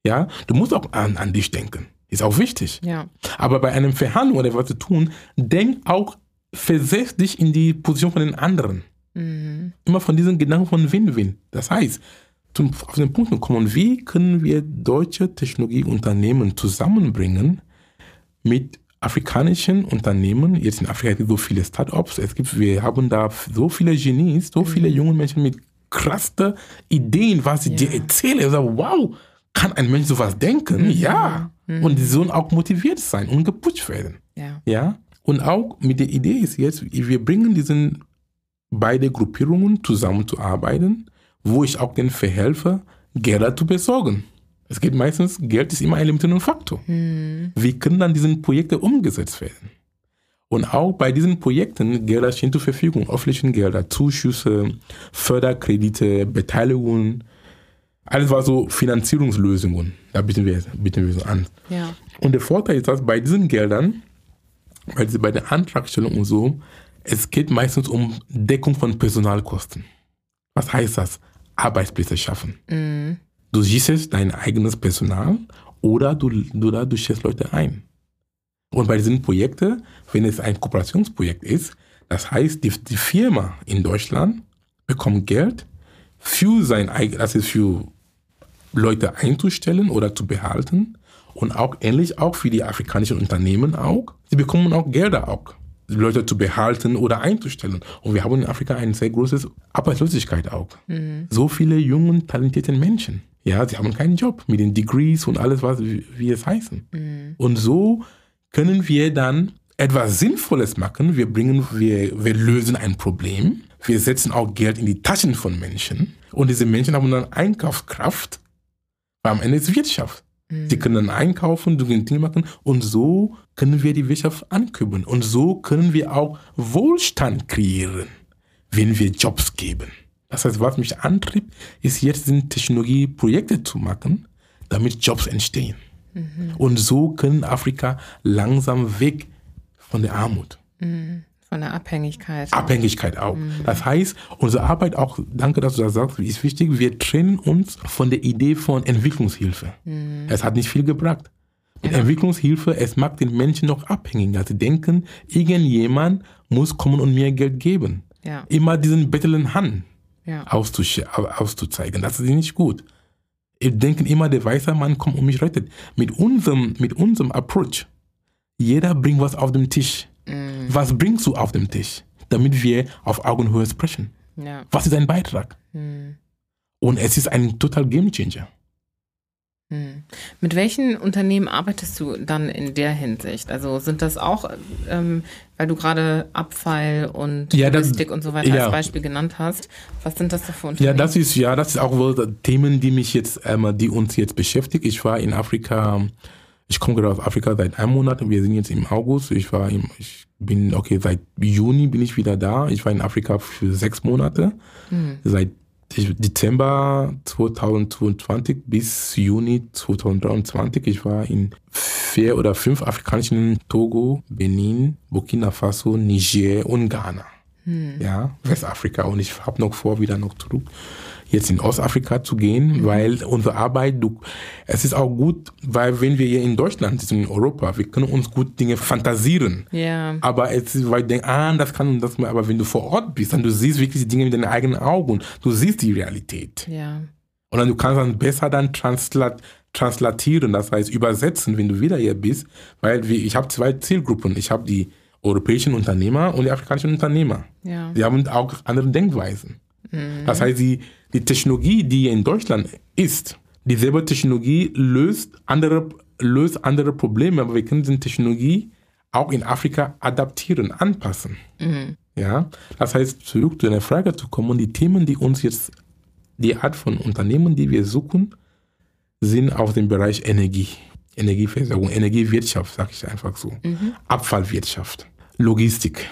Ja, du musst auch an, an dich denken. Ist auch wichtig. Ja. Aber bei einem Verhandlung oder was zu tun, denk auch, versetz dich in die Position von den anderen. Immer von diesen Gedanken von Win-Win. Das heißt, zum, auf den Punkt zu kommen, wie können wir deutsche Technologieunternehmen zusammenbringen mit afrikanischen Unternehmen. Jetzt in Afrika gibt es so viele Startups. Es gibt, wir haben da so viele Genies, so viele junge Menschen mit krassen Ideen, was sie dir erzählen. Ich sage, wow, kann ein Mensch sowas denken? Ja. Und die sollen auch motiviert sein und gepusht werden. Ja. Ja. Und auch mit der Idee ist jetzt, wir bringen diesen beide Gruppierungen zusammenzuarbeiten, wo ich auch den verhelfe, Gelder zu besorgen. Es geht meistens, Geld ist immer ein limitierender Faktor. Wie können dann diese Projekte umgesetzt werden? Und auch bei diesen Projekten Gelder stehen zur Verfügung, öffentlichen Gelder, Zuschüsse, Förderkredite, Beteiligungen, alles war so Finanzierungslösungen. Da bieten wir, bieten wir so an. Ja. Und der Vorteil ist, dass bei diesen Geldern, bei, bei der Antragstellung und so, es geht meistens um Deckung von Personalkosten. Was heißt das? Arbeitsplätze schaffen. Du siehst dein eigenes Personal oder du, du, oder du stellst Leute ein. Und bei diesen Projekten, wenn es ein Kooperationsprojekt ist, das heißt, die, die Firma in Deutschland bekommt Geld für sein eigenes, das ist für Leute einzustellen oder zu behalten und auch ähnlich auch für die afrikanischen Unternehmen auch. Sie bekommen auch Gelder auch, Leute zu behalten oder einzustellen. Und wir haben in Afrika eine sehr große Arbeitslosigkeit auch. So viele jungen, talentierten Menschen. Ja, sie haben keinen Job mit den Degrees und alles, was wie, es heißen. Und so können wir dann etwas Sinnvolles machen. Wir bringen, wir, wir lösen ein Problem. Wir setzen auch Geld in die Taschen von Menschen. Und diese Menschen haben dann Einkaufskraft. Weil am Ende ist Wirtschaft. Sie können dann einkaufen, du kannst Dinge machen und so können wir die Wirtschaft ankurbeln. Und so können wir auch Wohlstand kreieren, wenn wir Jobs geben. Das heißt, was mich antrieb, ist jetzt sind Technologieprojekte zu machen, damit Jobs entstehen. Und so können Afrika langsam weg von der Armut. Von der Abhängigkeit. Abhängigkeit auch. Das heißt, unsere Arbeit auch, danke, dass du das sagst, ist wichtig, wir trennen uns von der Idee von Entwicklungshilfe. Es hat nicht viel gebracht. Mit Entwicklungshilfe, es macht den Menschen noch abhängiger. Sie denken, irgendjemand muss kommen und mir Geld geben. Ja. Immer diesen bettelnden Hand Ja. auszuzeigen. Das ist nicht gut. Wir denken immer, der weiße Mann kommt und mich rettet. Mit unserem, mit unserem Approach, jeder bringt was auf den Tisch. Was bringst du auf den Tisch, damit wir auf Augenhöhe sprechen? Ja. Was ist dein Beitrag? Und es ist ein total Game Changer. Mit welchen Unternehmen arbeitest du dann in der Hinsicht? Also sind das auch, ähm, weil du gerade Abfall und Ja, das- Logistik und so weiter ja. als Beispiel genannt hast, was sind das da für Ja, Unternehmen? das ist ja, das ist auch wohl Themen, die mich jetzt, ähm, die uns jetzt beschäftigt. Ich war in Afrika, ich komme gerade aus Afrika seit einem Monat. Wir sind jetzt im August. Ich war im, ich bin okay seit Juni bin ich wieder da. Ich war in Afrika für sechs Monate. Seit Dezember 2022 bis Juni 2023. Ich war in vier oder fünf afrikanischen Togo, Benin, Burkina Faso, Niger und Ghana. Ja, Westafrika. Und ich habe noch vor, wieder noch zurück jetzt in Ostafrika zu gehen, weil unsere Arbeit, du, es ist auch gut, weil wenn wir hier in Deutschland sind, in Europa, wir können uns gut Dinge fantasieren. Ja. Aber es ist, weil ich denke, ah, das kann und das, aber wenn du vor Ort bist, dann du siehst wirklich die Dinge mit deinen eigenen Augen, du siehst die Realität. Ja. Und dann du kannst dann besser dann translat, translatieren, das heißt übersetzen, wenn du wieder hier bist, weil wir, ich habe zwei Zielgruppen. Ich habe die europäischen Unternehmer und die afrikanischen Unternehmer. Ja. Die haben auch andere Denkweisen. Das heißt, die, die Technologie, die in Deutschland ist, dieselbe Technologie löst andere, löst andere Probleme, aber wir können diese Technologie auch in Afrika adaptieren, anpassen. Ja, das heißt, zurück zu deiner Frage zu kommen, die Themen, die uns jetzt, die Art von Unternehmen, die wir suchen, sind auf dem Bereich Energie, Energieversorgung, Energiewirtschaft, sage ich einfach so, Abfallwirtschaft, Logistik,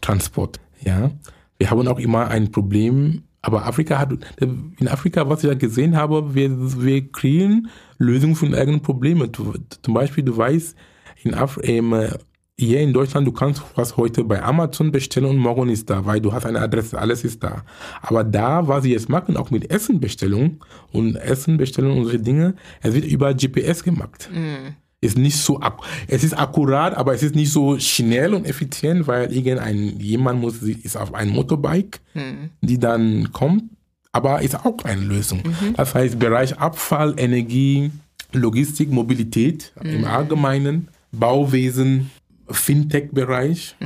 Transport. Ja, wir haben auch immer ein Problem, aber Afrika hat, in Afrika, was ich ja gesehen habe, wir, wir kreieren Lösungen für eigenen Probleme. Du, zum Beispiel, du weißt, in Af ähm, hier in Deutschland, du kannst was heute bei Amazon bestellen und morgen ist da, weil du hast eine Adresse, alles ist da. Aber da, was sie jetzt machen, auch mit Essenbestellung und Essenbestellung und solche Dinge, es wird über GPS gemacht. Ist nicht so, es ist akkurat, aber es ist nicht so schnell und effizient, weil irgendein, jemand muss, ist auf einem Motorbike, die dann kommt, aber ist auch eine Lösung. Das heißt, Bereich Abfall, Energie, Logistik, Mobilität im Allgemeinen, Bauwesen, Fintech-Bereich,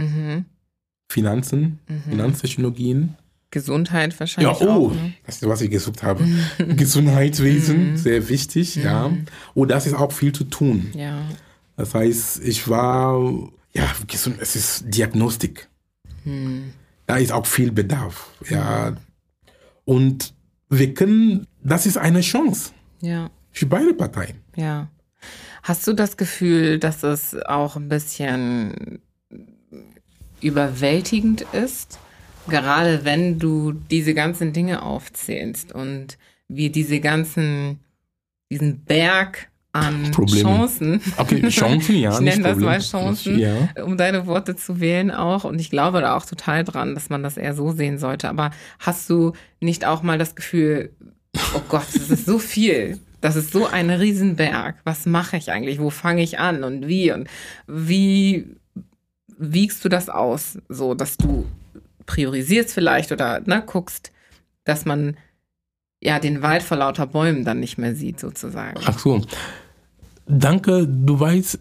Finanzen, Finanztechnologien. Gesundheit Ja, wahrscheinlich oh, auch. Ne? das ist, was ich gesucht habe. Gesundheitswesen, sehr wichtig, ja. Und das ist auch viel zu tun. Ja. Das heißt, ich war, ja, gesund, es ist Diagnostik. Da ist auch viel Bedarf, ja. Und wir können, das ist eine Chance Ja. für beide Parteien. Ja. Hast du das Gefühl, dass es auch ein bisschen überwältigend ist? Gerade wenn du diese ganzen Dinge aufzählst und wir diese ganzen, diesen Berg an Probleme. Chancen. Okay, Chancen, ja. Ich nenne das Problem. mal Chancen, Ja. um deine Worte zu wählen auch. Und ich glaube da auch total dran, dass man das eher so sehen sollte. Aber hast du nicht auch mal das Gefühl, oh Gott, das ist so viel. Das ist so ein Riesenberg. Was mache ich eigentlich? Wo fange ich an und wie? Und wie wiegst du das aus? So, dass du priorisierst vielleicht oder ne, guckst, dass man ja den Wald vor lauter Bäumen dann nicht mehr sieht, sozusagen. Ach so. Danke, du weißt,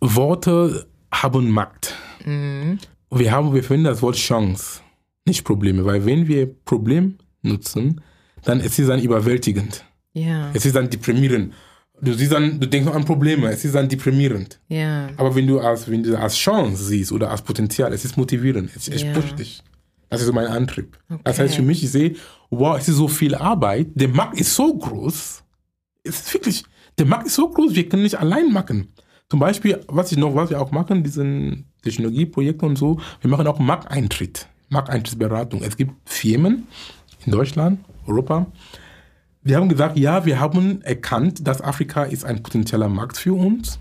Worte haben Macht. Wir haben, wir finden das Wort Chance, nicht Probleme, weil wenn wir Problem nutzen, dann ist es dann überwältigend. Ja, Es ist dann deprimierend. Du siehst dann, du denkst an Probleme, es ist dann deprimierend. ja, Aber wenn du als, wenn du als Chance siehst oder als Potenzial, es ist motivierend, es, es Ja. pusht dich. Das ist so mein Antrieb. Das Okay. heißt für mich, ich sehe, wow, es ist so viel Arbeit, der Markt ist so groß. Es ist wirklich, der Markt ist so groß, wir können nicht allein machen. Zum Beispiel, was ich noch, was wir auch machen, diesen Technologieprojekte und so, wir machen auch Markteintritt, Markteintrittsberatung. Es gibt Firmen in Deutschland, Europa, wir haben gesagt, ja, wir haben erkannt, dass Afrika ist ein potenzieller Markt für uns.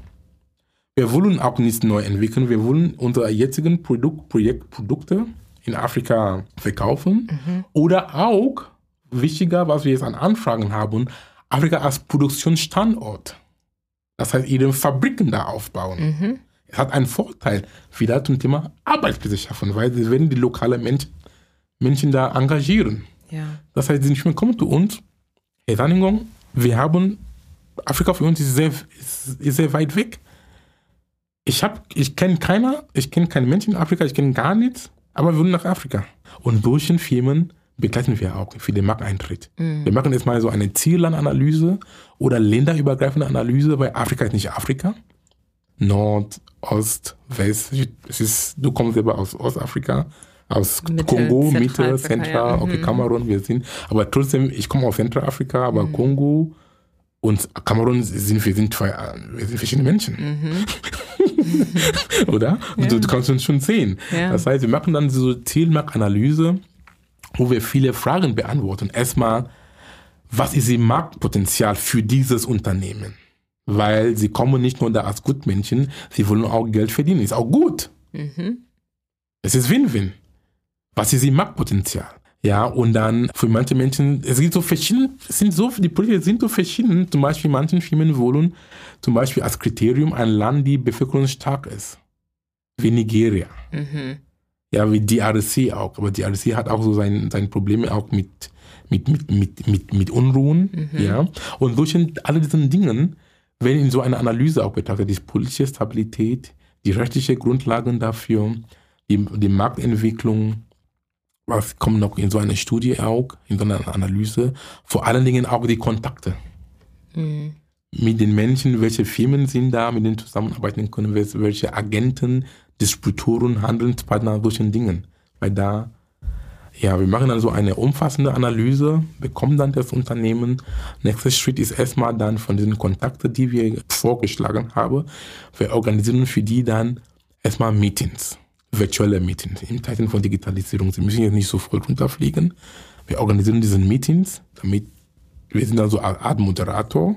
Wir wollen auch nichts neu entwickeln. Wir wollen unsere jetzigen Produkt, Projektprodukte in Afrika verkaufen. Oder auch, wichtiger, was wir jetzt an Anfragen haben, Afrika als Produktionsstandort. Das heißt, ihre Fabriken da aufbauen. Es hat einen Vorteil, wieder zum Thema Arbeitsplätze schaffen, weil sie werden die lokalen Menschen, Menschen da engagieren. ja, Das heißt, die Menschen kommen zu uns, Herr Sanningon, wir haben, Afrika für uns ist sehr, ist, ist sehr weit weg. Ich, hab- ich kenne keiner, ich kenne keinen Menschen in Afrika, ich kenne gar nichts, aber wir wollen nach Afrika. Und durch den Firmen begleiten wir auch für den Markteintritt. Wir machen jetzt mal so eine Ziellandanalyse oder länderübergreifende Analyse, weil Afrika ist nicht Afrika. Nord, Ost, West. Es ist, du kommst selber aus Ostafrika, aus Mitte, Kongo, Mitte, Zentral, okay, Mhm. Kamerun, wir sind, aber trotzdem, ich komme aus Zentralafrika, aber Mhm. Kongo und Kamerun sind, wir sind zwei, wir sind verschiedene Menschen. Mhm. Oder? Du, du kannst uns schon sehen. Ja. Das heißt, wir machen dann so Zielmarktanalyse, wo wir viele Fragen beantworten. Erstmal, was ist ihr Marktpotenzial für dieses Unternehmen? Weil sie kommen nicht nur da als Gutmenschen, sie wollen auch Geld verdienen. Ist auch gut. Mhm. Es ist Win-Win. Was ist ihr Marktpotenzial? Ja, und dann für manche Menschen, es gibt so verschiedene, sind so, die Projekte sind so verschieden. Zum Beispiel manche Firmen wollen zum Beispiel als Kriterium ein Land, die bevölkerungsstark ist. Wie Nigeria. Mhm. Ja, wie DRC auch. Aber DRC hat auch so sein, seine Probleme auch mit, mit, mit, mit, mit, mit Unruhen. Ja. Und solche, alle diesen Dingen werden in so einer Analyse auch betrachtet. Die politische Stabilität, die rechtliche Grundlagen dafür, die, die Marktentwicklung, was kommt noch in so eine Studie auch, in so einer Analyse. Vor allen Dingen auch die Kontakte Mhm. mit den Menschen, welche Firmen sind da, mit denen zusammenarbeiten können, wel- welche Agenten, Distributoren, Handelspartner, solchen Dingen. Weil da, ja, wir machen dann so eine umfassende Analyse, bekommen dann das Unternehmen. Nächster Schritt ist erstmal dann von diesen Kontakten, die wir vorgeschlagen haben, wir organisieren für die dann erstmal Meetings, virtuelle Meetings, in Zeiten von Digitalisierung. Sie müssen jetzt nicht so voll runterfliegen. Wir organisieren diese Meetings, damit wir sind dann so eine Art Moderator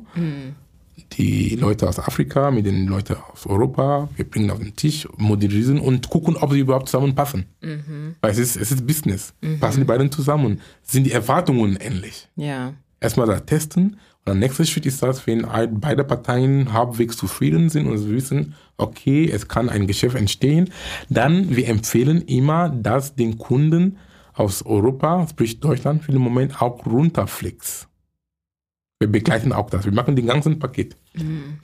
die Leute aus Afrika mit den Leuten aus Europa, wir bringen auf den Tisch, moderieren und gucken, ob sie überhaupt zusammenpassen. Weil es ist, es ist Business. Passen die beiden zusammen? Sind die Erwartungen ähnlich? Ja. Erstmal da testen und der nächste Schritt ist das, wenn beide Parteien halbwegs zufrieden sind und wissen, okay, es kann ein Geschäft entstehen, dann wir empfehlen immer, dass den Kunden aus Europa, sprich Deutschland, für den Moment auch runterfliegt. Wir begleiten auch das. Wir machen den ganzen Paket.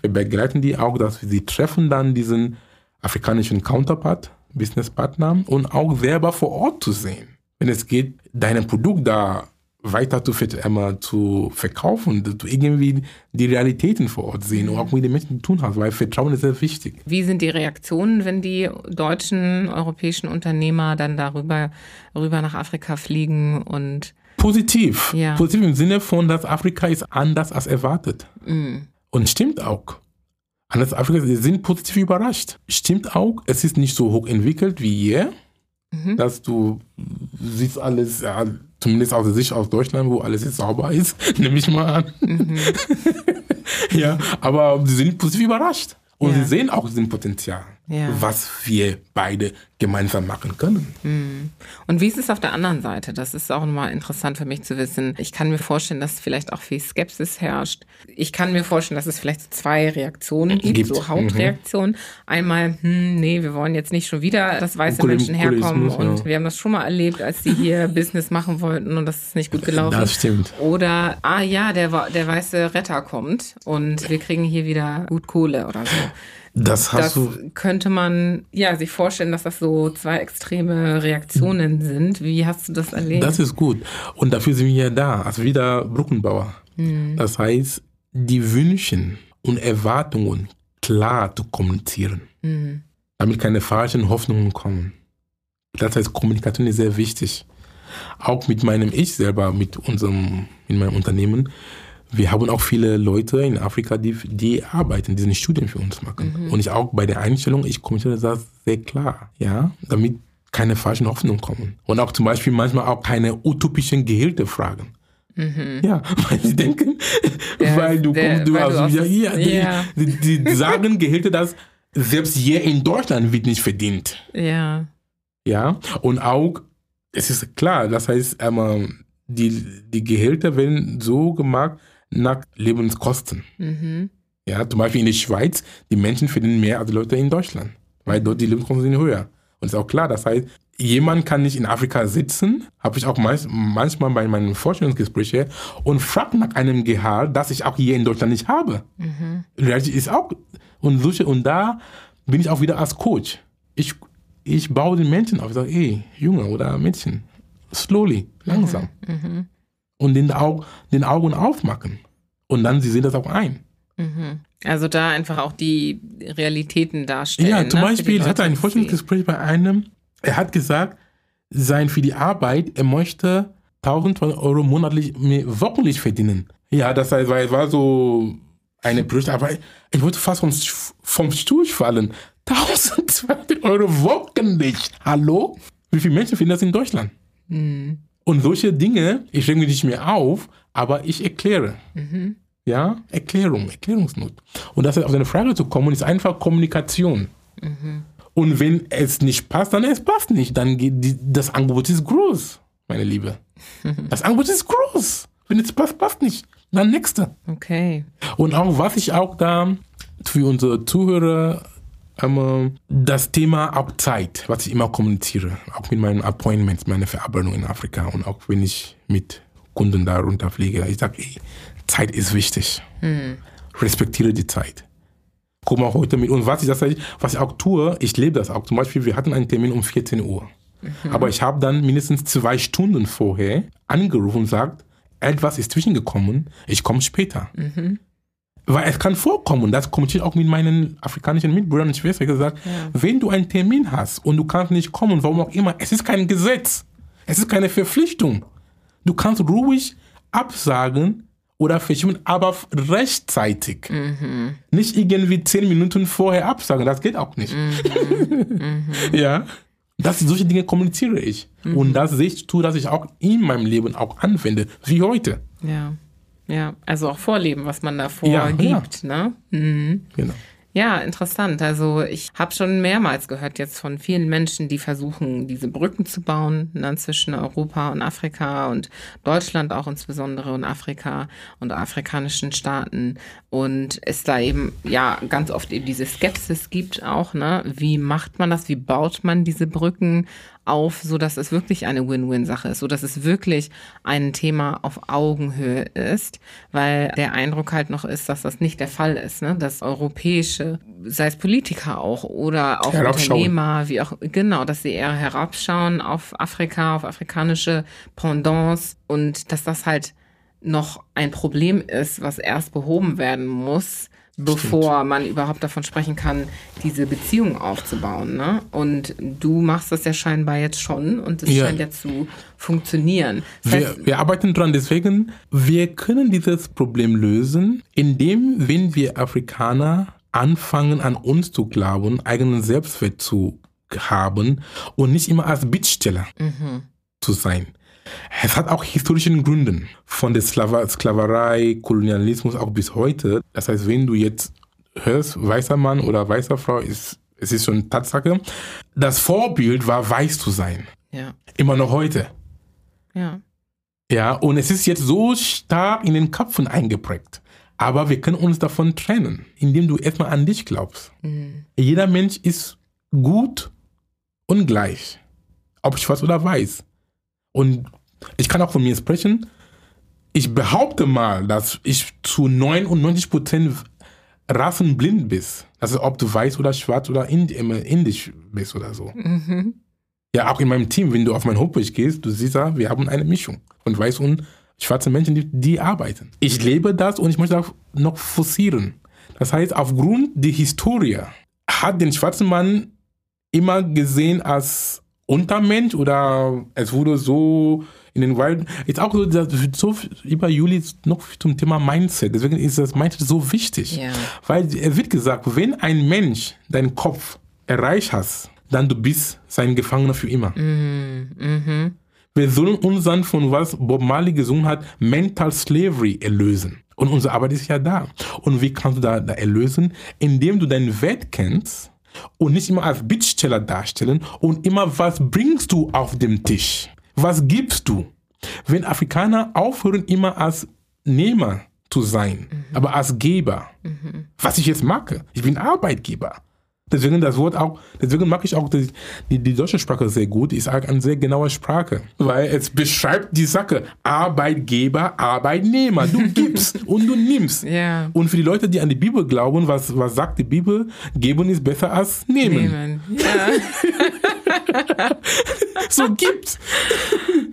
Wir begleiten die auch, dass sie treffen dann diesen afrikanischen Counterpart, Businesspartner und auch selber vor Ort zu sehen. Wenn es geht, dein Produkt da weiter zu, einmal zu verkaufen, dass du irgendwie die Realitäten vor Ort sehen und auch mit den Menschen zu tun hast, weil Vertrauen ist sehr wichtig. Wie sind die Reaktionen, wenn die deutschen, europäischen Unternehmer dann darüber rüber nach Afrika fliegen und Positiv. Ja. Positiv im Sinne von, dass Afrika ist anders als erwartet. mm, Und stimmt auch. Anders als Afrika, sie sind positiv überrascht. Stimmt auch, es ist nicht so hoch entwickelt wie hier, dass du siehst alles, ja, zumindest aus der Sicht aus Deutschland, wo alles jetzt sauber ist, nehme ich mal an. ja, aber sie sind positiv überrascht. Und Ja. sie sehen auch diesen Potenzial, Ja. was wir beide gemeinsam machen können. Und wie ist es auf der anderen Seite? Das ist auch nochmal interessant für mich zu wissen. Ich kann mir vorstellen, dass vielleicht auch viel Skepsis herrscht. Ich kann mir vorstellen, dass es vielleicht so zwei Reaktionen gibt, Gibt. so Hauptreaktionen. Einmal, hm, nee, wir wollen jetzt nicht schon wieder, dass weiße Kul- Menschen herkommen. Kulismus, Und ja. wir haben das schon mal erlebt, als die hier Business machen wollten und das ist nicht gut gelaufen. Das stimmt. Oder, ah ja, der, der weiße Retter kommt und wir kriegen hier wieder gut Kohle oder so. Das hast Das du könnte man ja sich vorstellen, dass das so zwei extreme Reaktionen sind. Wie hast du das erlebt? Das ist gut. Und dafür sind wir ja da, als wieder Brückenbauer. Das heißt, die Wünsche und Erwartungen klar zu kommunizieren, damit keine falschen Hoffnungen kommen. Das heißt, Kommunikation ist sehr wichtig. Auch mit meinem Ich selber, mit unserem, in meinem Unternehmen. Wir haben auch viele Leute in Afrika, die, die arbeiten, die Studien für uns machen. Und ich auch bei der Einstellung, ich kommuniziere das sehr klar, ja, damit keine falschen Hoffnungen kommen. Und auch zum Beispiel manchmal auch keine utopischen Gehälter fragen. Ja, weil sie denken, Der- weil du, der- kommst, du hast, aus- ja, ja, die. Die, die sagen Gehälter, dass selbst hier in Deutschland wird nicht verdient. ja. Ja, und auch, es ist klar, das heißt, ähm, die, die Gehälter werden so gemacht nach Lebenskosten. Mhm. Ja, zum Beispiel in der Schweiz, die Menschen verdienen mehr als Leute in Deutschland, weil dort die Lebenskosten sind höher. Und ist auch klar, das heißt, jemand kann nicht in Afrika sitzen, habe ich auch meist, manchmal bei meinen Vorstellungsgesprächen und fragt nach einem Gehalt, das ich auch hier in Deutschland nicht habe. Realität ist auch, und, solche, und da bin ich auch wieder als Coach. Ich, ich baue den Menschen auf, ich sage, ey, Junge oder Mädchen, slowly, langsam. Und den, Au- den Augen aufmachen. Und dann, sie sehen das auch ein. Also da einfach auch die Realitäten darstellen. Ja, zum ne, für die Beispiel, ich hatte ein Vorstellungsgespräch bei einem, er hat gesagt, sein für die Arbeit, er möchte 1200 Euro monatlich, nee, wochentlich verdienen. Ja, das heißt, weil es war so eine Brüste, aber ich wollte fast vom, vom Stuhl fallen. 1200 Euro wochentlich. Hallo? Wie viele Menschen finden das in Deutschland? Und solche Dinge, ich reg mich nicht mehr auf, aber ich erkläre. Ja, Erklärung, Erklärungsnot. Und das auf deine Frage zu kommen, ist einfach Kommunikation. Und wenn es nicht passt, dann es passt nicht. Dann geht die, das Angebot ist groß. meine Liebe. Das Angebot ist groß. Wenn es passt, passt nicht. Dann nächste. Okay. Und auch, was ich auch da für unsere Zuhörer das Thema auch Zeit, was ich immer kommuniziere, auch mit meinen Appointments, meine Verabredung in Afrika und auch wenn ich mit Kunden darunter fliege, ich sage, ey, Zeit ist wichtig. Respektiere die Zeit. Guck mal heute mit und was ich, das, was ich auch tue, ich lebe das auch. Zum Beispiel, wir hatten einen Termin um 14 Uhr. Aber ich habe dann mindestens zwei Stunden vorher angerufen und gesagt, etwas ist zwischengekommen, ich komme später. Weil es kann vorkommen, das kommuniziere ich auch mit meinen afrikanischen Mitbrüdern und Schwestern gesagt, wenn du einen Termin hast und du kannst nicht kommen, warum auch immer, es ist kein Gesetz, es ist keine Verpflichtung. Du kannst ruhig absagen oder verschieben, aber rechtzeitig. Nicht irgendwie zehn Minuten vorher absagen, das geht auch nicht. ja. Das, solche Dinge kommuniziere ich. Und das sehe ich zu, dass ich auch in meinem Leben auch anwende, wie heute. Ja. Ja, also auch vorleben, was man davor Ja, gibt, ne? Mhm. Genau. Ja, interessant. Also ich habe schon mehrmals gehört jetzt von vielen Menschen, die versuchen, diese Brücken zu bauen ne, zwischen Europa und Afrika und Deutschland auch insbesondere und Afrika und afrikanischen Staaten. Und es da eben ja ganz oft eben diese Skepsis gibt auch, ne? Wie macht man das? Wie baut man diese Brücken auf, so dass es wirklich eine Win-Win-Sache ist, so dass es wirklich ein Thema auf Augenhöhe ist, weil der Eindruck halt noch ist, dass das nicht der Fall ist, ne? Dass europäische, sei es Politiker auch oder auch. Unternehmer, wie auch genau, dass sie eher herabschauen auf Afrika, auf afrikanische Pendants und dass das halt noch ein Problem ist, was erst behoben werden muss, bevor man überhaupt davon sprechen kann, diese Beziehung aufzubauen. Ne? Und du machst das ja scheinbar jetzt schon und es Ja. scheint ja zu funktionieren. Das Wir, heißt, wir arbeiten dran, deswegen, wir können dieses Problem lösen, indem, wenn wir Afrikaner anfangen, an uns zu glauben, eigenen Selbstwert zu haben und nicht immer als Bittsteller zu sein. Es hat auch historischen Gründen. Von der Sklaverei, Kolonialismus auch bis heute. Das heißt, wenn du jetzt hörst, weißer Mann oder weißer Frau, ist, es ist schon Tatsache. Das Vorbild war, weiß zu sein. ja, Immer noch heute. ja, Ja, und es ist jetzt so stark in den Köpfen eingeprägt. Aber wir können uns davon trennen, indem du erstmal an dich glaubst. Jeder Mensch ist gut und gleich. Ob schwarz oder weiß. Und ich kann auch von mir sprechen. Ich behaupte mal, dass ich zu 99 Prozent rassenblind bist. Also ob du weiß oder schwarz oder indisch bist oder so. Ja, auch in meinem Team, wenn du auf mein Homepage gehst, du siehst ja, wir haben eine Mischung von weiß und schwarzen Menschen, die, die arbeiten. Ich lebe das und ich möchte auch noch forcieren. Das heißt, aufgrund der Historie hat den schwarzen Mann immer gesehen als Untermensch oder es wurde so in den Wild. Jetzt auch so, so über Juli noch zum Thema Mindset. Deswegen ist das Mindset so wichtig. Ja. Weil es wird gesagt, wenn ein Mensch deinen Kopf erreicht hast, dann du bist sein Gefangener für immer. Wir sollen uns dann von was Bob Marley gesungen hat, Mental Slavery erlösen. Und unsere Arbeit ist ja da. Und wie kannst du da, da erlösen? Indem du deinen Wert kennst und nicht immer als Bittsteller darstellen und immer was bringst du auf dem Tisch? Was gibst du? Wenn Afrikaner aufhören, immer als Nehmer zu sein, aber als Geber. Was ich jetzt mag, ich bin Arbeitgeber. Deswegen das Wort auch, deswegen mag ich auch die, die, die deutsche Sprache sehr gut, ist auch eine sehr genaue Sprache, weil es beschreibt die Sache. Arbeitgeber, Arbeitnehmer. Du gibst und du nimmst. Ja. Und für die Leute, die an die Bibel glauben, was, was sagt die Bibel? Geben ist besser als nehmen. nehmen. Ja. So gibt's.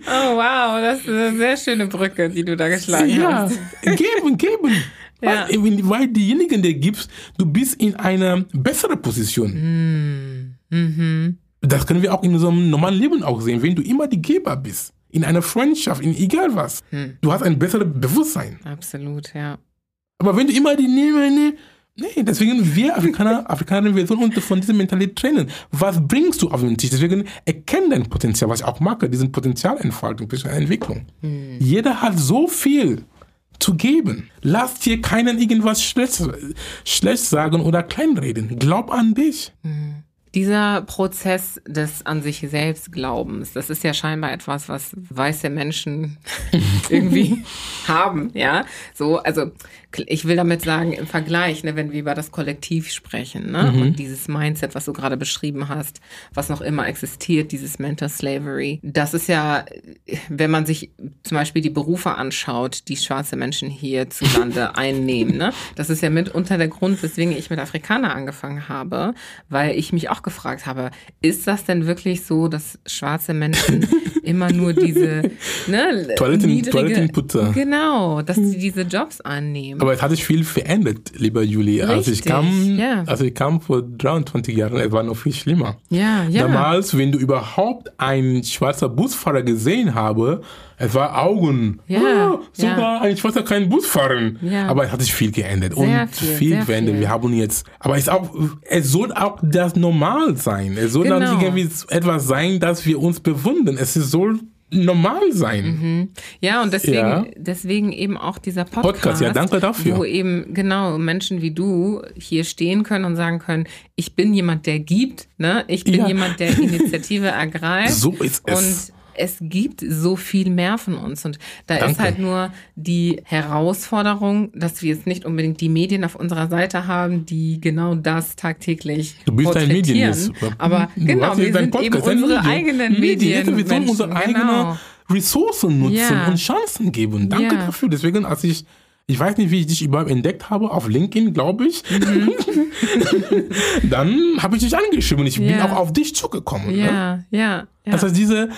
Oh wow, das ist eine sehr schöne Brücke, die du da geschlagen Ja, hast. geben, geben. Ja. Weil, weil diejenigen, der gibst, du bist in einer besseren Position. Mhm. Das können wir auch in unserem normalen Leben auch sehen, wenn du immer die Geber bist. In einer Freundschaft, in egal was. Du hast ein besseres Bewusstsein. Absolut, ja. Aber wenn du immer die Nehmer, nee, nee, deswegen wir Afrikaner, Afrikaner, wir sollen uns von dieser Mentalität trennen. Was bringst du auf den Tisch? Deswegen erkennen dein Potenzial, was ich auch mag, diesen Potenzialentfaltung, Entwicklung. Jeder hat so viel zu geben. Lass dir keinen irgendwas schlecht, schlecht sagen oder kleinreden. Glaub an dich. Dieser Prozess des an sich selbst Glaubens, das ist ja scheinbar etwas, was weiße Menschen irgendwie haben, ja. So, also ich will damit sagen, im Vergleich, ne, wenn wir über das Kollektiv sprechen, ne, und dieses Mindset, was du gerade beschrieben hast, was noch immer existiert, dieses Mental Slavery, das ist ja, wenn man sich zum Beispiel die Berufe anschaut, die schwarze Menschen hierzulande einnehmen, ne, das ist ja mitunter der Grund, weswegen ich mit Afrikaner angefangen habe, weil ich mich auch gefragt habe, ist das denn wirklich so, dass schwarze Menschen immer nur diese ne, Toiletten- niedrige, Toilettenputter. genau, dass sie diese Jobs annehmen. Aber es hat sich viel verändert, lieber Juli. Als ich Richtig, kam, ja. als ich kam vor 23 Jahren, es war noch viel schlimmer. ja, ja. Damals, wenn du überhaupt einen schwarzer Busfahrer gesehen habe, es war Augen. Ja, Ah, sogar ja. ein Schwarzer kann Bus fahren. Ja. Aber es hat sich viel geändert und Sehr viel, viel viel. Wir haben jetzt, aber es auch, es soll auch das normal sein. Es soll dann Genau. irgendwie etwas sein, dass wir uns bewundern. Es soll normal sein. Ja, und deswegen, Ja. deswegen eben auch dieser Podcast. Podcast, ja, danke dafür. Wo eben, genau, Menschen wie du hier stehen können und sagen können, ich bin jemand, der gibt, ne? Ich bin Ja. jemand, der Initiative ergreift. So ist es. Und es gibt so viel mehr von uns. Und da ist Danke. halt nur die Herausforderung, dass wir jetzt nicht unbedingt die Medien auf unserer Seite haben, die genau das tagtäglich Du bist ein. Medienist. Aber Du genau, wir sind eben Podcast, ein unsere Medien. eigenen Medien. Wir sollen unsere Menschen, eigenen genau. Ressourcen nutzen Ja. und Chancen geben. Danke Ja. dafür. Deswegen, als ich, ich weiß nicht, wie ich dich überhaupt entdeckt habe, auf LinkedIn, glaube ich, dann habe ich dich angeschrieben und ich bin Mhm. Ja. auch auf dich zugekommen. Ne? Ja, ja, ja. Das heißt, diese,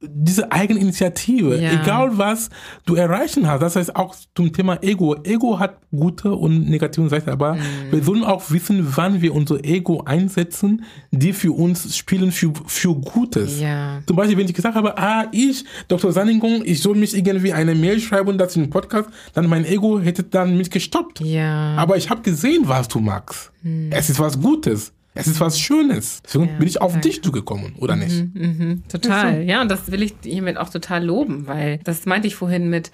diese Eigeninitiative, Ja. egal was du erreichen hast, das heißt auch zum Thema Ego. Ego hat gute und negative Seiten, aber Mhm. wir sollen auch wissen, wann wir unser Ego einsetzen, die für uns spielen für, für Gutes. Ja. Zum Beispiel, wenn ich gesagt habe, ah, ich, Dr. Sanningung, ich soll mich irgendwie eine Mail schreiben, das in einen Podcast, dann mein Ego hätte dann mich gestoppt. Ja. Aber ich habe gesehen, was du magst. Es ist was Gutes. Es ist was Schönes. Deswegen. Ja, bin ich auf danke. dich zugekommen, oder nicht? Mhm, total. Ja, und das will ich hiermit auch total loben, weil das meinte ich vorhin mit,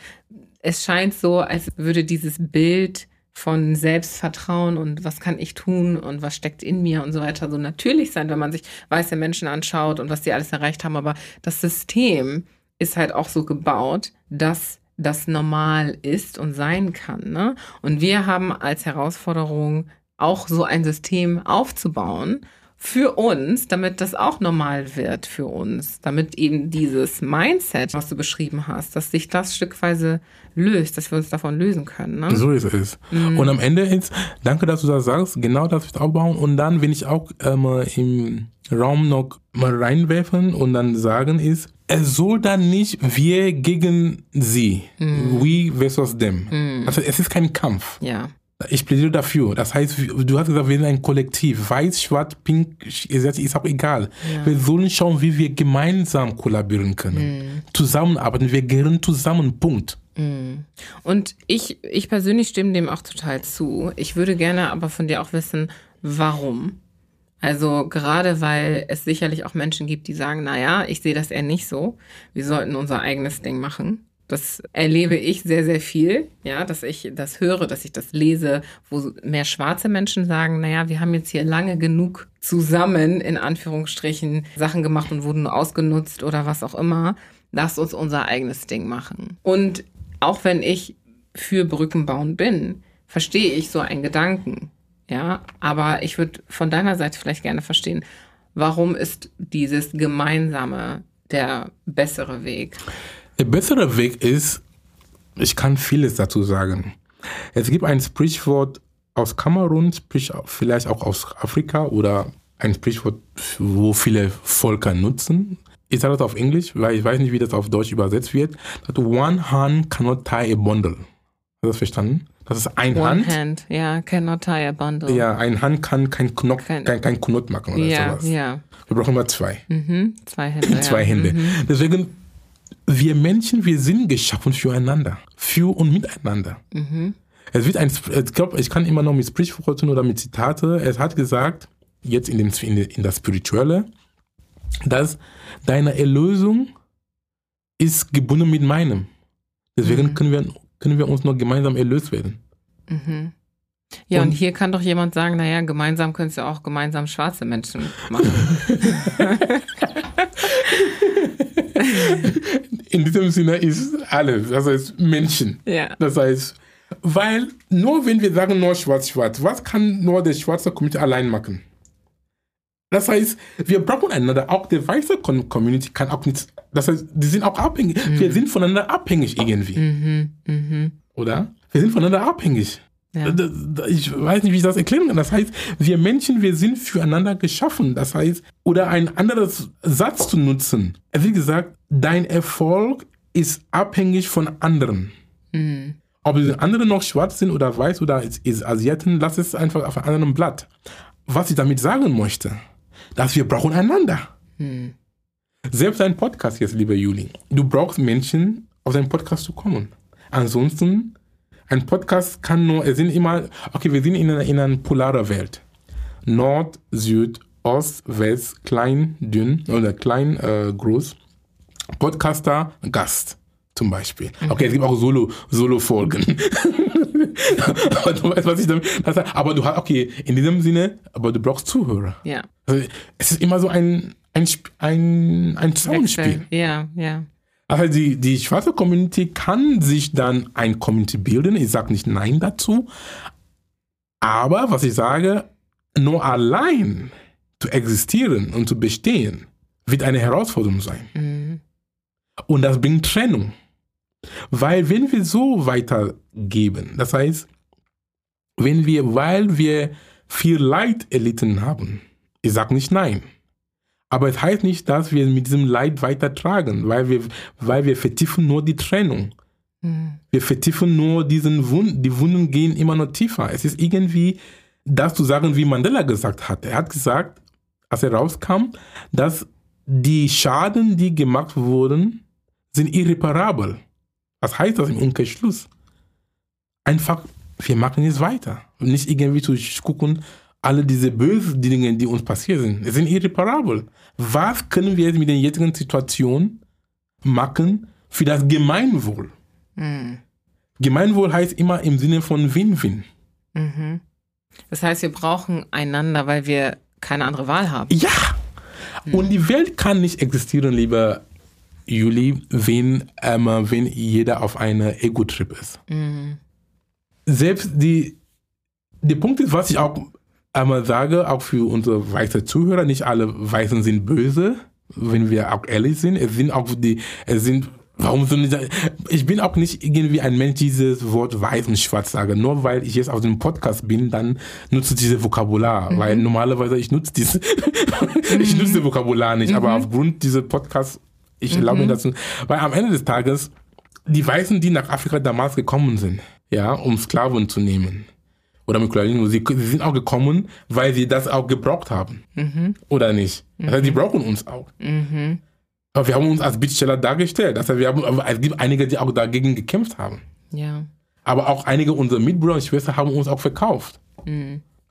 es scheint so, als würde dieses Bild von Selbstvertrauen und was kann ich tun und was steckt in mir und so weiter so natürlich sein, wenn man sich weiße Menschen anschaut und was die alles erreicht haben. Aber das System ist halt auch so gebaut, dass das normal ist und sein kann. Ne? Und wir haben als Herausforderung auch so ein System aufzubauen für uns, damit das auch normal wird für uns, damit eben dieses Mindset, was du beschrieben hast, dass sich das stückweise löst, dass wir uns davon lösen können. Ne? So ist es. Mhm. Und am Ende ist, danke, dass du das sagst, genau das wird aufbauen. Und dann will ich auch ähm, im Raum noch mal reinwerfen und dann sagen ist, es soll dann nicht wir gegen sie, Mhm. we versus them. Also es ist kein Kampf. Ja, Ich plädiere dafür. Das heißt, du hast gesagt, wir sind ein Kollektiv. Weiß, schwarz, pink, ist auch egal. Wir sollen schauen, wie wir gemeinsam kollaborieren können. Zusammenarbeiten. Wir gehören zusammen. Punkt. Und ich, ich persönlich stimme dem auch total zu. Ich würde gerne aber von dir auch wissen, warum. Also gerade weil es sicherlich auch Menschen gibt, die sagen, na ja, ich sehe das eher nicht so. Wir sollten unser eigenes Ding machen. Das erlebe ich sehr, sehr viel, ja, dass ich das höre, dass ich das lese, wo mehr schwarze Menschen sagen, naja, wir haben jetzt hier lange genug zusammen, in Anführungsstrichen, Sachen gemacht und wurden ausgenutzt oder was auch immer. Lasst uns unser eigenes Ding machen. Und auch wenn ich für Brücken bauen bin, verstehe ich so einen Gedanken. Ja, aber ich würde von deiner Seite vielleicht gerne verstehen, warum ist dieses Gemeinsame der bessere Weg? Der bessere Weg ist, ich kann vieles dazu sagen. Es gibt ein Sprichwort aus Kamerun, sprich vielleicht auch aus Afrika oder ein Sprichwort, wo viele Völker nutzen. Ich sage das auf Englisch, weil ich weiß nicht, wie das auf Deutsch übersetzt wird. That one hand cannot tie a bundle. Hast du das verstanden? Das ist ein One Hand. hand, ja, cannot tie a bundle. Ja, ein Hand kann kein Knopf, Kein- kein, kein Knot machen oder ja, sowas. ja. Wir brauchen immer zwei. Mhm. Zwei Hände. Zwei ja. Hände. Mhm. Deswegen, wir Menschen, wir sind geschaffen füreinander. Für und miteinander. Mhm. Es wird ein, ich glaube, ich kann immer noch mit Sprichworten oder mit Zitate. Es hat gesagt, jetzt in, dem, in, das Spirituelle, dass deine Erlösung ist gebunden mit meinem. Deswegen Mhm. können, wir, können wir uns noch gemeinsam erlöst werden. Mhm. Ja, und, Und- hier kann doch jemand sagen, naja, gemeinsam können es ja auch gemeinsam schwarze Menschen machen. In diesem Sinne ist alles, das heißt Menschen. Ja. Das heißt, weil nur wenn wir sagen nur schwarz-schwarz, was kann nur der schwarze Community allein machen? Das heißt, wir brauchen einander. Auch der weiße Com- Community kann auch nichts. Das heißt, die sind auch abhängig. Wir sind voneinander abhängig irgendwie. Mhm, mhm. Oder? Wir sind voneinander abhängig. Ja. Das- Ich weiß nicht, wie ich das erklären kann. Das heißt, wir Menschen, wir sind füreinander geschaffen. Das heißt, oder ein anderes Satz zu nutzen. Wie gesagt, dein Erfolg ist abhängig von anderen. Mhm. Ob die anderen noch schwarz sind oder weiß oder ist, ist Asiaten, lass es einfach auf einem anderen Blatt. Was ich damit sagen möchte, dass wir brauchen einander. Mhm. Selbst ein Podcast jetzt, lieber Juli. Du brauchst Menschen, auf deinen Podcast zu kommen. Ansonsten, ein Podcast kann nur, es sind immer, okay, wir sind in einer, in einer polaren Welt. Nord, Süd, Ost, West, klein, dünn oder klein, äh, groß. Podcaster, Gast zum Beispiel. Okay, es gibt auch Solo, Solo-Folgen. aber du weißt, was ich damit, aber du hast, okay, in diesem Sinne, aber du brauchst Zuhörer. Ja. Also, es ist immer so ein, ein, ein, ein Zusammenspiel. Ja, ja. Also die, die schwarze Community kann sich dann ein Community bilden. Ich sage nicht Nein dazu. Aber was ich sage, nur allein zu existieren und zu bestehen, wird eine Herausforderung sein. Mhm. Und das bringt Trennung. Weil wenn wir so weitergeben, das heißt, wenn wir, weil wir viel Leid erlitten haben, ich sage nicht nein, aber es heißt nicht, dass wir mit diesem Leid weitertragen, weil wir, weil wir vertiefen nur die Trennung. Mhm. Wir vertiefen nur diesen Wunden, die Wunden gehen immer noch tiefer. Es ist irgendwie das zu sagen, wie Mandela gesagt hat. Er hat gesagt, als er rauskam, dass die Schaden, die gemacht wurden, sind irreparabel. Was heißt das im Umkehrschluss? Einfach, wir machen jetzt weiter. Nicht irgendwie zu gucken, alle diese bösen Dinge, die uns passiert sind, sind irreparabel. Was können wir jetzt mit der jetzigen Situation machen für das Gemeinwohl? Mhm. Gemeinwohl heißt immer im Sinne von Win-Win. Mhm. Das heißt, wir brauchen einander, weil wir keine andere Wahl haben. Ja! Und die Welt kann nicht existieren, lieber Juli, wenn, ähm, wenn jeder auf einer Ego-Trip ist. Mhm. Selbst die, der Punkt ist, was ich auch einmal sage, auch für unsere weißen Zuhörer, nicht alle Weißen sind böse, wenn wir auch ehrlich sind. Es sind auch die, es sind, warum so nicht, ich bin auch nicht irgendwie ein Mensch, dieses Wort weiß und schwarz sage. Nur weil ich jetzt auf dem Podcast bin, dann nutze ich dieses Vokabular, weil normalerweise ich nutze dieses, ich nutze das Vokabular nicht, aber aufgrund dieser Podcasts, ich erlaube mir das, weil am Ende des Tages, die Weißen, die nach Afrika damals gekommen sind, ja, um Sklaven zu nehmen, oder mit Kolonialismus, sie, sie sind auch gekommen, weil sie das auch gebraucht haben. Oder nicht? Das heißt, die brauchen uns auch. Mhm. Aber wir haben uns als Bittsteller dargestellt. Das heißt, wir haben, es gibt einige, die auch dagegen gekämpft haben. Ja. Aber auch einige unserer Mitbrüder und Schwestern haben uns auch verkauft.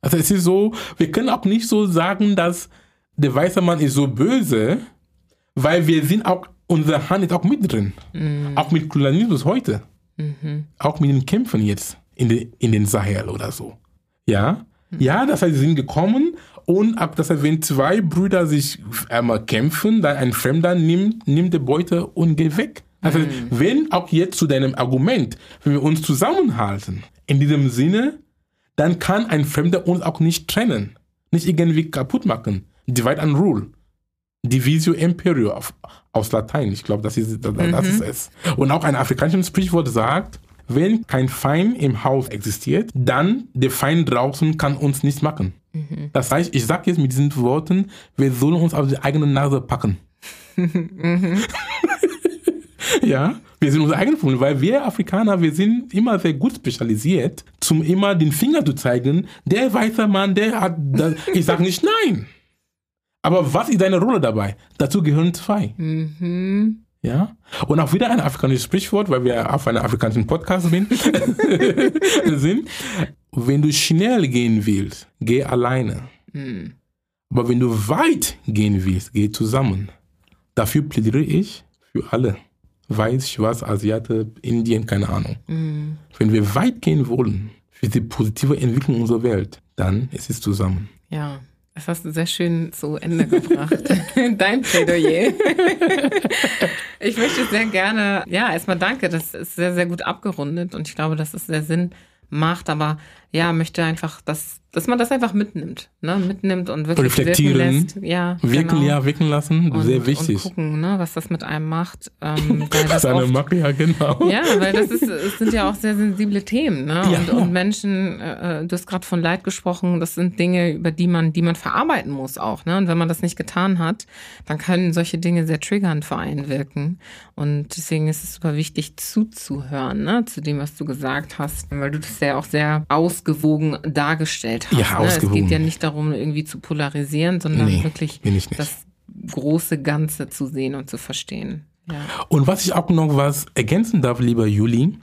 Also es ist so, wir können auch nicht so sagen, dass der weiße Mann ist so böse, weil wir sind auch, unsere Hand ist auch mit drin. Auch mit Kolonialismus heute. Auch mit den Kämpfen jetzt in, den in den Sahel oder so. Ja? Ja, das heißt, sie sind gekommen und ab, das heißt, wenn zwei Brüder sich einmal kämpfen, dann ein Fremder nimmt, nimmt die Beute und geht weg. Also, wenn auch jetzt zu deinem Argument, wenn wir uns zusammenhalten, in diesem Sinne, dann kann ein Fremder uns auch nicht trennen, nicht irgendwie kaputt machen. Divide and Rule. Divisio Imperio auf, aus Latein. Ich glaube, das ist, das, das ist es. Und auch ein afrikanisches Sprichwort sagt, wenn kein Feind im Haus existiert, dann der Feind draußen kann uns nichts machen. Das heißt, ich sage jetzt mit diesen Worten, wir sollen uns auf die eigene Nase packen. ja, wir sind unsere eigenen Freunde, weil wir Afrikaner, wir sind immer sehr gut spezialisiert, zum immer den Finger zu zeigen, der weiße Mann, der hat, das, ich sage nicht nein. Aber was ist deine Rolle dabei? Dazu gehören zwei. Mhm. Ja? Und auch wieder ein afrikanisches Sprichwort, weil wir auf einem afrikanischen Podcast sind. sind. Wenn du schnell gehen willst, geh alleine. Mhm. Aber wenn du weit gehen willst, geh zusammen. Dafür plädiere ich für alle. Weiß, Schwarz, Asiate, Indien, keine Ahnung. Mhm. Wenn wir weit gehen wollen, für die positive Entwicklung unserer Welt, dann ist es zusammen. Ja, das hast du sehr schön zu Ende gebracht. Dein Plädoyer. ich möchte sehr gerne, ja, erstmal danke, das ist sehr, sehr gut abgerundet und ich glaube, dass es sehr Sinn macht, aber ja, möchte einfach, dass, dass man das einfach mitnimmt, ne, mitnimmt und wirklich Reflektieren, wirken lässt. Ja, Wirken, genau. ja, wirken lassen, und, sehr wichtig. Und gucken, ne, was das mit einem macht. Ähm, Was eine Macke, ja, genau. ja, weil das ist, es sind ja auch sehr sensible Themen, ne? Ja. Und, und Menschen, äh, du hast gerade von Leid gesprochen, das sind Dinge, über die man, die man verarbeiten muss auch, ne? Und wenn man das nicht getan hat, dann können solche Dinge sehr triggernd für einen wirken. Und deswegen ist es super wichtig zuzuhören, ne? Zu dem, was du gesagt hast, weil du das ja auch sehr ausgewogen dargestellt hast. Ja, ne? Es ausgewogen. geht ja nicht darum, irgendwie zu polarisieren, sondern Nee, wirklich das große Ganze zu sehen und zu verstehen. Ja. Und was ich auch noch was ergänzen darf, lieber Juli,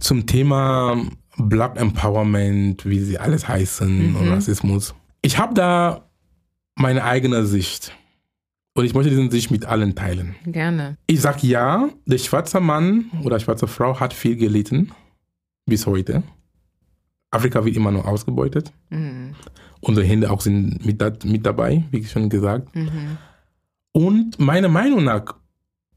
zum Thema Black Empowerment, wie sie alles heißen und Rassismus. Ich habe da meine eigene Sicht. Und ich möchte diese Sicht mit allen teilen. Gerne. Ich sag ja, der schwarze Mann oder schwarze Frau hat viel gelitten. Bis heute. Afrika wird immer noch ausgebeutet. Mhm. Unsere Hände auch sind mit, mit dabei, wie schon gesagt. Mhm. Und meiner Meinung nach,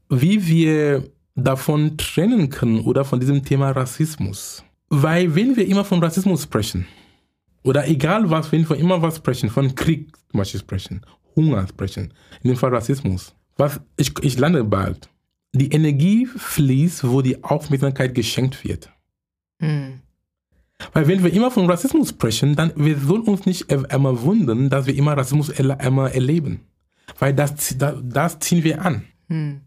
wie wir davon trennen können oder von diesem Thema Rassismus. Weil wenn wir immer von Rassismus sprechen, oder egal was, wenn wir immer was sprechen, von Krieg zum Beispiel sprechen, Hunger sprechen, in dem Fall Rassismus, was, ich, ich lande bald. Die Energie fließt, wo die Aufmerksamkeit geschenkt wird. Mhm. Weil wenn wir immer von Rassismus sprechen, dann wir sollen uns nicht immer wundern, dass wir immer Rassismus immer erleben. Weil das, das, das ziehen wir an. Mhm.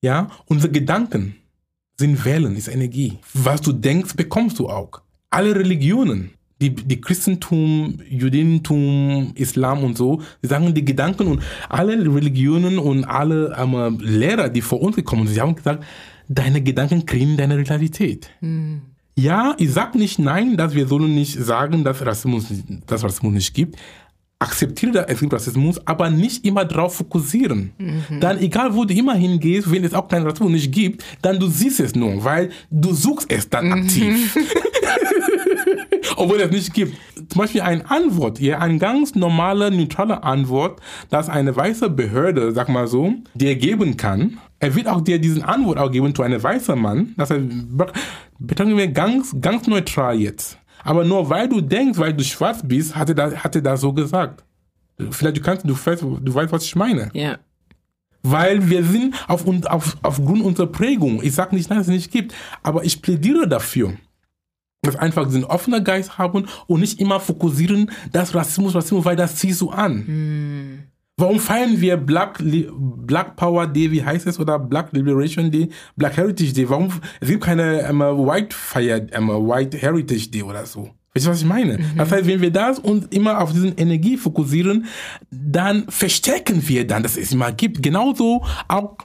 Ja, unsere Gedanken sind Wellen, ist Energie. Was du denkst, bekommst du auch. Alle Religionen, die, die Christentum, Judentum, Islam und so, sie sagen die Gedanken und alle Religionen und alle ähm, Lehrer, die vor uns gekommen sind, sie haben gesagt, deine Gedanken kriegen deine Realität. Mhm. Ja, ich sag nicht nein, dass wir sollen nicht sagen, dass Rassismus, dass Rassismus nicht gibt. Akzeptiere, dass es gibt Rassismus, aber nicht immer darauf fokussieren. Dann, egal wo du immer hingehst, wenn es auch keinen Rassismus nicht gibt, dann du siehst es nur, weil du suchst es dann aktiv. Obwohl es nicht gibt. Zum Beispiel eine Antwort, ja, eine ganz normale, neutrale Antwort, dass eine weiße Behörde, sag mal so, dir geben kann. Er wird auch dir diesen Antwort auch geben zu einem weißen Mann. Das heißt, betrachten wir ganz, ganz neutral jetzt. Aber nur weil du denkst, weil du schwarz bist, hat er das, hat er das so gesagt. Vielleicht du kannst, du weißt, du weißt, was ich meine. Ja. Weil wir sind auf, auf, aufgrund unserer Prägung. Ich sage nicht, dass es nicht gibt, aber ich plädiere dafür, dass einfach diesen offenen Geist haben und nicht immer fokussieren, dass Rassismus, Rassismus, weil das ziehst du an. Warum feiern wir Black, Black Power Day, wie heißt es, oder Black Liberation Day, Black Heritage Day? Warum, es gibt keine ähm, White Fire, ähm, White Heritage Day oder so. Weißt du, was ich meine? Das heißt, wenn wir das uns immer auf diesen Energie fokussieren, dann verstärken wir dann, dass es immer gibt. Genauso auch,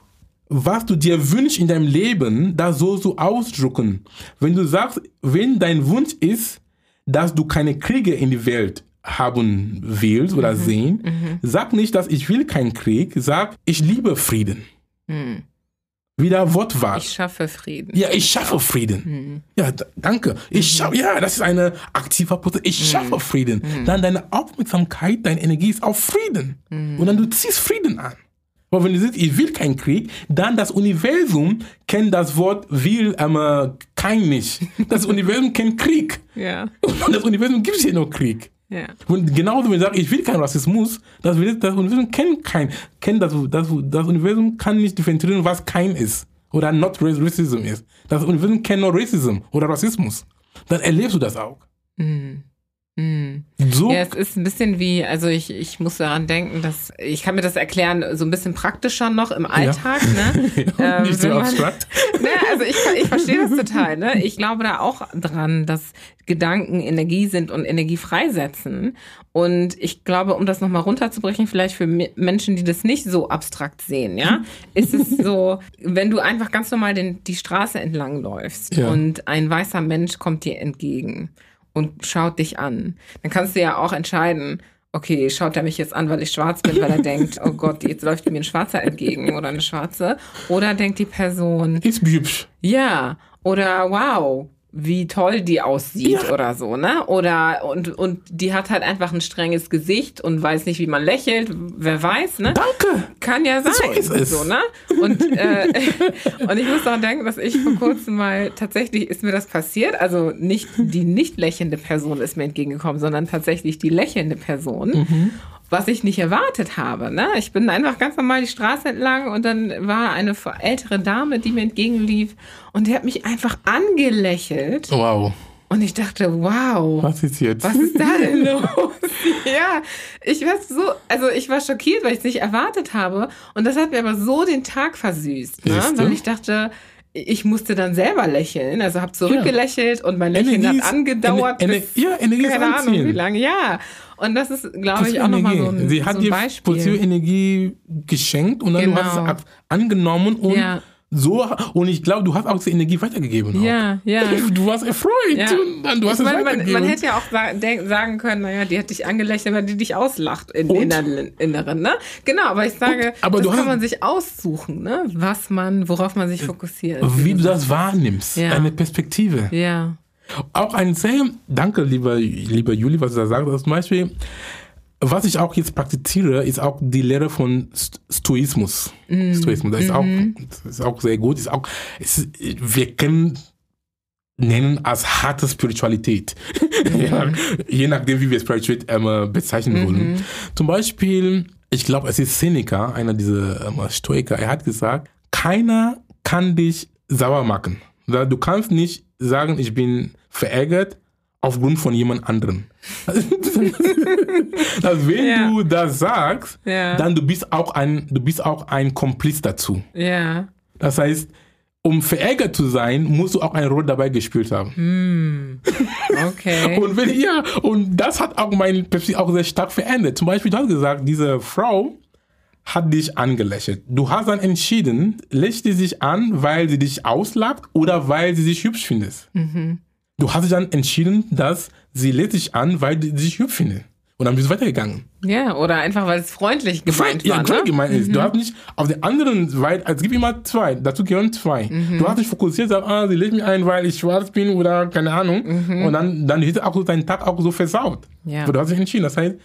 was du dir wünschst in deinem Leben, das sollst du ausdrücken. Wenn du sagst, wenn dein Wunsch ist, dass du keine Kriege in die Welt haben willst oder sehen, sag nicht, dass ich will keinen Krieg, sag, ich liebe Frieden. Wieder Wortwahl. Ich schaffe Frieden. Ja, ich schaffe Frieden. Ja, d- danke. Ich schaffe, ja, das ist eine aktiver Prozess. Ich schaffe Frieden. Dann deine Aufmerksamkeit, deine Energie ist auf Frieden. Und dann du ziehst Frieden an. Aber wenn du siehst, ich will keinen Krieg, dann das Universum kennt das Wort will, ähm, kein nicht. Das Universum kennt Krieg. Ja. Und das Universum gibt hier noch Krieg. Ja. Und genauso, wenn ich sage, ich will keinen Rassismus, das, das Universum kennt kein, kennt das, das, das Universum kann nicht differenzieren, was kein ist. Oder not Ra- Racism ist. Das Universum kennt nur Racism oder Rassismus. Dann erlebst du das auch. So, Ja, es ist ein bisschen wie, also ich, ich muss daran denken, dass ich kann mir das erklären, so ein bisschen praktischer noch im Alltag, ne? Ähm, nicht so wenn man- abstrakt. Ne, also ich, ich verstehe das total. Ne? Ich glaube da auch dran, dass Gedanken Energie sind und Energie freisetzen. Und ich glaube, um das nochmal runterzubrechen, vielleicht für Me- Menschen, die das nicht so abstrakt sehen, ja, ist es so, wenn du einfach ganz normal den, die Straße entlang läufst Ja. und ein weißer Mensch kommt dir entgegen und schaut dich an, dann kannst du ja auch entscheiden, okay, schaut er mich jetzt an, weil ich schwarz bin, weil er denkt, oh Gott, jetzt läuft mir ein Schwarzer entgegen oder eine Schwarze. Oder denkt die Person, ist hübsch. ja, oder wow, wie toll die aussieht Ja. oder so, ne? Oder und, und die hat halt einfach ein strenges Gesicht und weiß nicht, wie man lächelt. Wer weiß, ne? Danke. Kann ja sein. So ist es. So, ne? Und, äh, und ich muss auch denken, dass ich vor kurzem mal tatsächlich ist mir das passiert. Also nicht die nicht lächelnde Person ist mir entgegengekommen, sondern tatsächlich die lächelnde Person. Mhm. Was ich nicht erwartet habe. Ne? Ich bin einfach ganz normal die Straße entlang und dann war eine ältere Dame, die mir entgegenlief und die hat mich einfach angelächelt. Wow. Und ich dachte, wow. Was ist jetzt? Was ist da denn los? ja, ich war so, also ich war schockiert, weil ich es nicht erwartet habe. Und das hat mir aber so den Tag versüßt, ne? Weil ich dachte, ich musste dann selber lächeln. Also habe zurückgelächelt und mein Lächeln Energie hat angedauert. Ener- bis, ja, Energie ist keine Ahnung wie lange. Ja, und das ist, glaube ich, auch nochmal so ein, Sie hat so ein dir Beispiel. positive Energie geschenkt und dann du hast Genau. es ab- angenommen und Ja. so und ich glaube, du hast auch diese Energie weitergegeben. auch. Ja, ja. Du warst erfreut Ja. und dann du hast Ich es meine, man, weitergegeben. man hätte ja auch sagen können, naja, die hat dich angelächelt, weil die dich auslacht im Und? Inneren, Inneren, ne? Genau, aber ich sage, Und- aber das kann man sich aussuchen, ne? Was man, worauf man sich fokussiert. wie du das wahrnimmst, Ja. deine Perspektive. Ja. Auch ein sehr, danke lieber, lieber Juli, was du da sagst. Zum Beispiel, was ich auch jetzt praktiziere, ist auch die Lehre von St- Stoismus. Mhm. Stoismus, das ist, auch, das ist auch sehr gut. Ist auch, ist, wir können nennen als harte Spiritualität. ja, je nachdem, wie wir Spiritualität ähm, bezeichnen wollen. Zum Beispiel, ich glaube, es ist Seneca, einer dieser ähm, Stoiker, er hat gesagt, keiner kann dich sauer machen. Du kannst nicht sagen, ich bin verärgert aufgrund von jemand anderem. also wenn Ja. du das sagst, Ja. dann du bist auch ein, du bist auch ein Kompliz dazu. Ja. Das heißt, um verärgert zu sein, musst du auch eine Rolle dabei gespielt haben. Hm. Okay. Und wenn, ja, und das hat auch mein Pepsi auch sehr stark verändert. Zum Beispiel, du hast gesagt, diese Frau hat dich angelächelt. Du hast dann entschieden, lächelt sie sich an, weil sie dich auslacht oder weil sie sich hübsch findet. Du hast dich dann entschieden, dass sie lädt dich an, weil sie dich hübsch findet. Und dann bist du weitergegangen. ja, oder einfach, weil es freundlich gemeint ja, war, gut ne? gemeint ist. Du hast nicht auf der anderen Seite, es gibt immer zwei, dazu gehören zwei. Mhm. Du hast dich fokussiert auf, ah, sie lädt mich ein, weil ich schwarz bin oder keine Ahnung. Und dann, dann hätte auch so deinen Tag auch so versaut. Mhm. Ja. Aber du hast dich entschieden. Das heißt,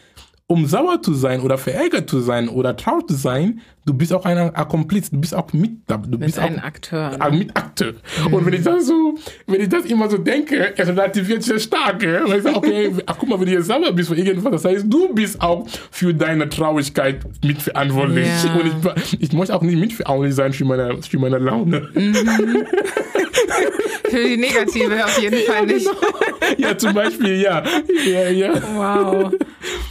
um sauer zu sein oder verärgert zu sein oder traurig zu sein, du bist auch ein Akkompliz, du bist auch mit, du Mit bist auch einem Akteur. Ne? ein Mitakteur. Und wenn ich das so, wenn ich das immer so denke, es relativiert sehr stark, ja? weil ich sage, okay, ach, guck mal, wenn du jetzt sauer bist für irgendwas, das heißt, du bist auch für deine Traurigkeit mitverantwortlich. Ja. Und ich, ich möchte auch nicht mitverantwortlich sein für meine, für meine Laune. Für die Negative auf jeden Fall nicht. ja, zum Beispiel, ja. Ja, ja. Wow.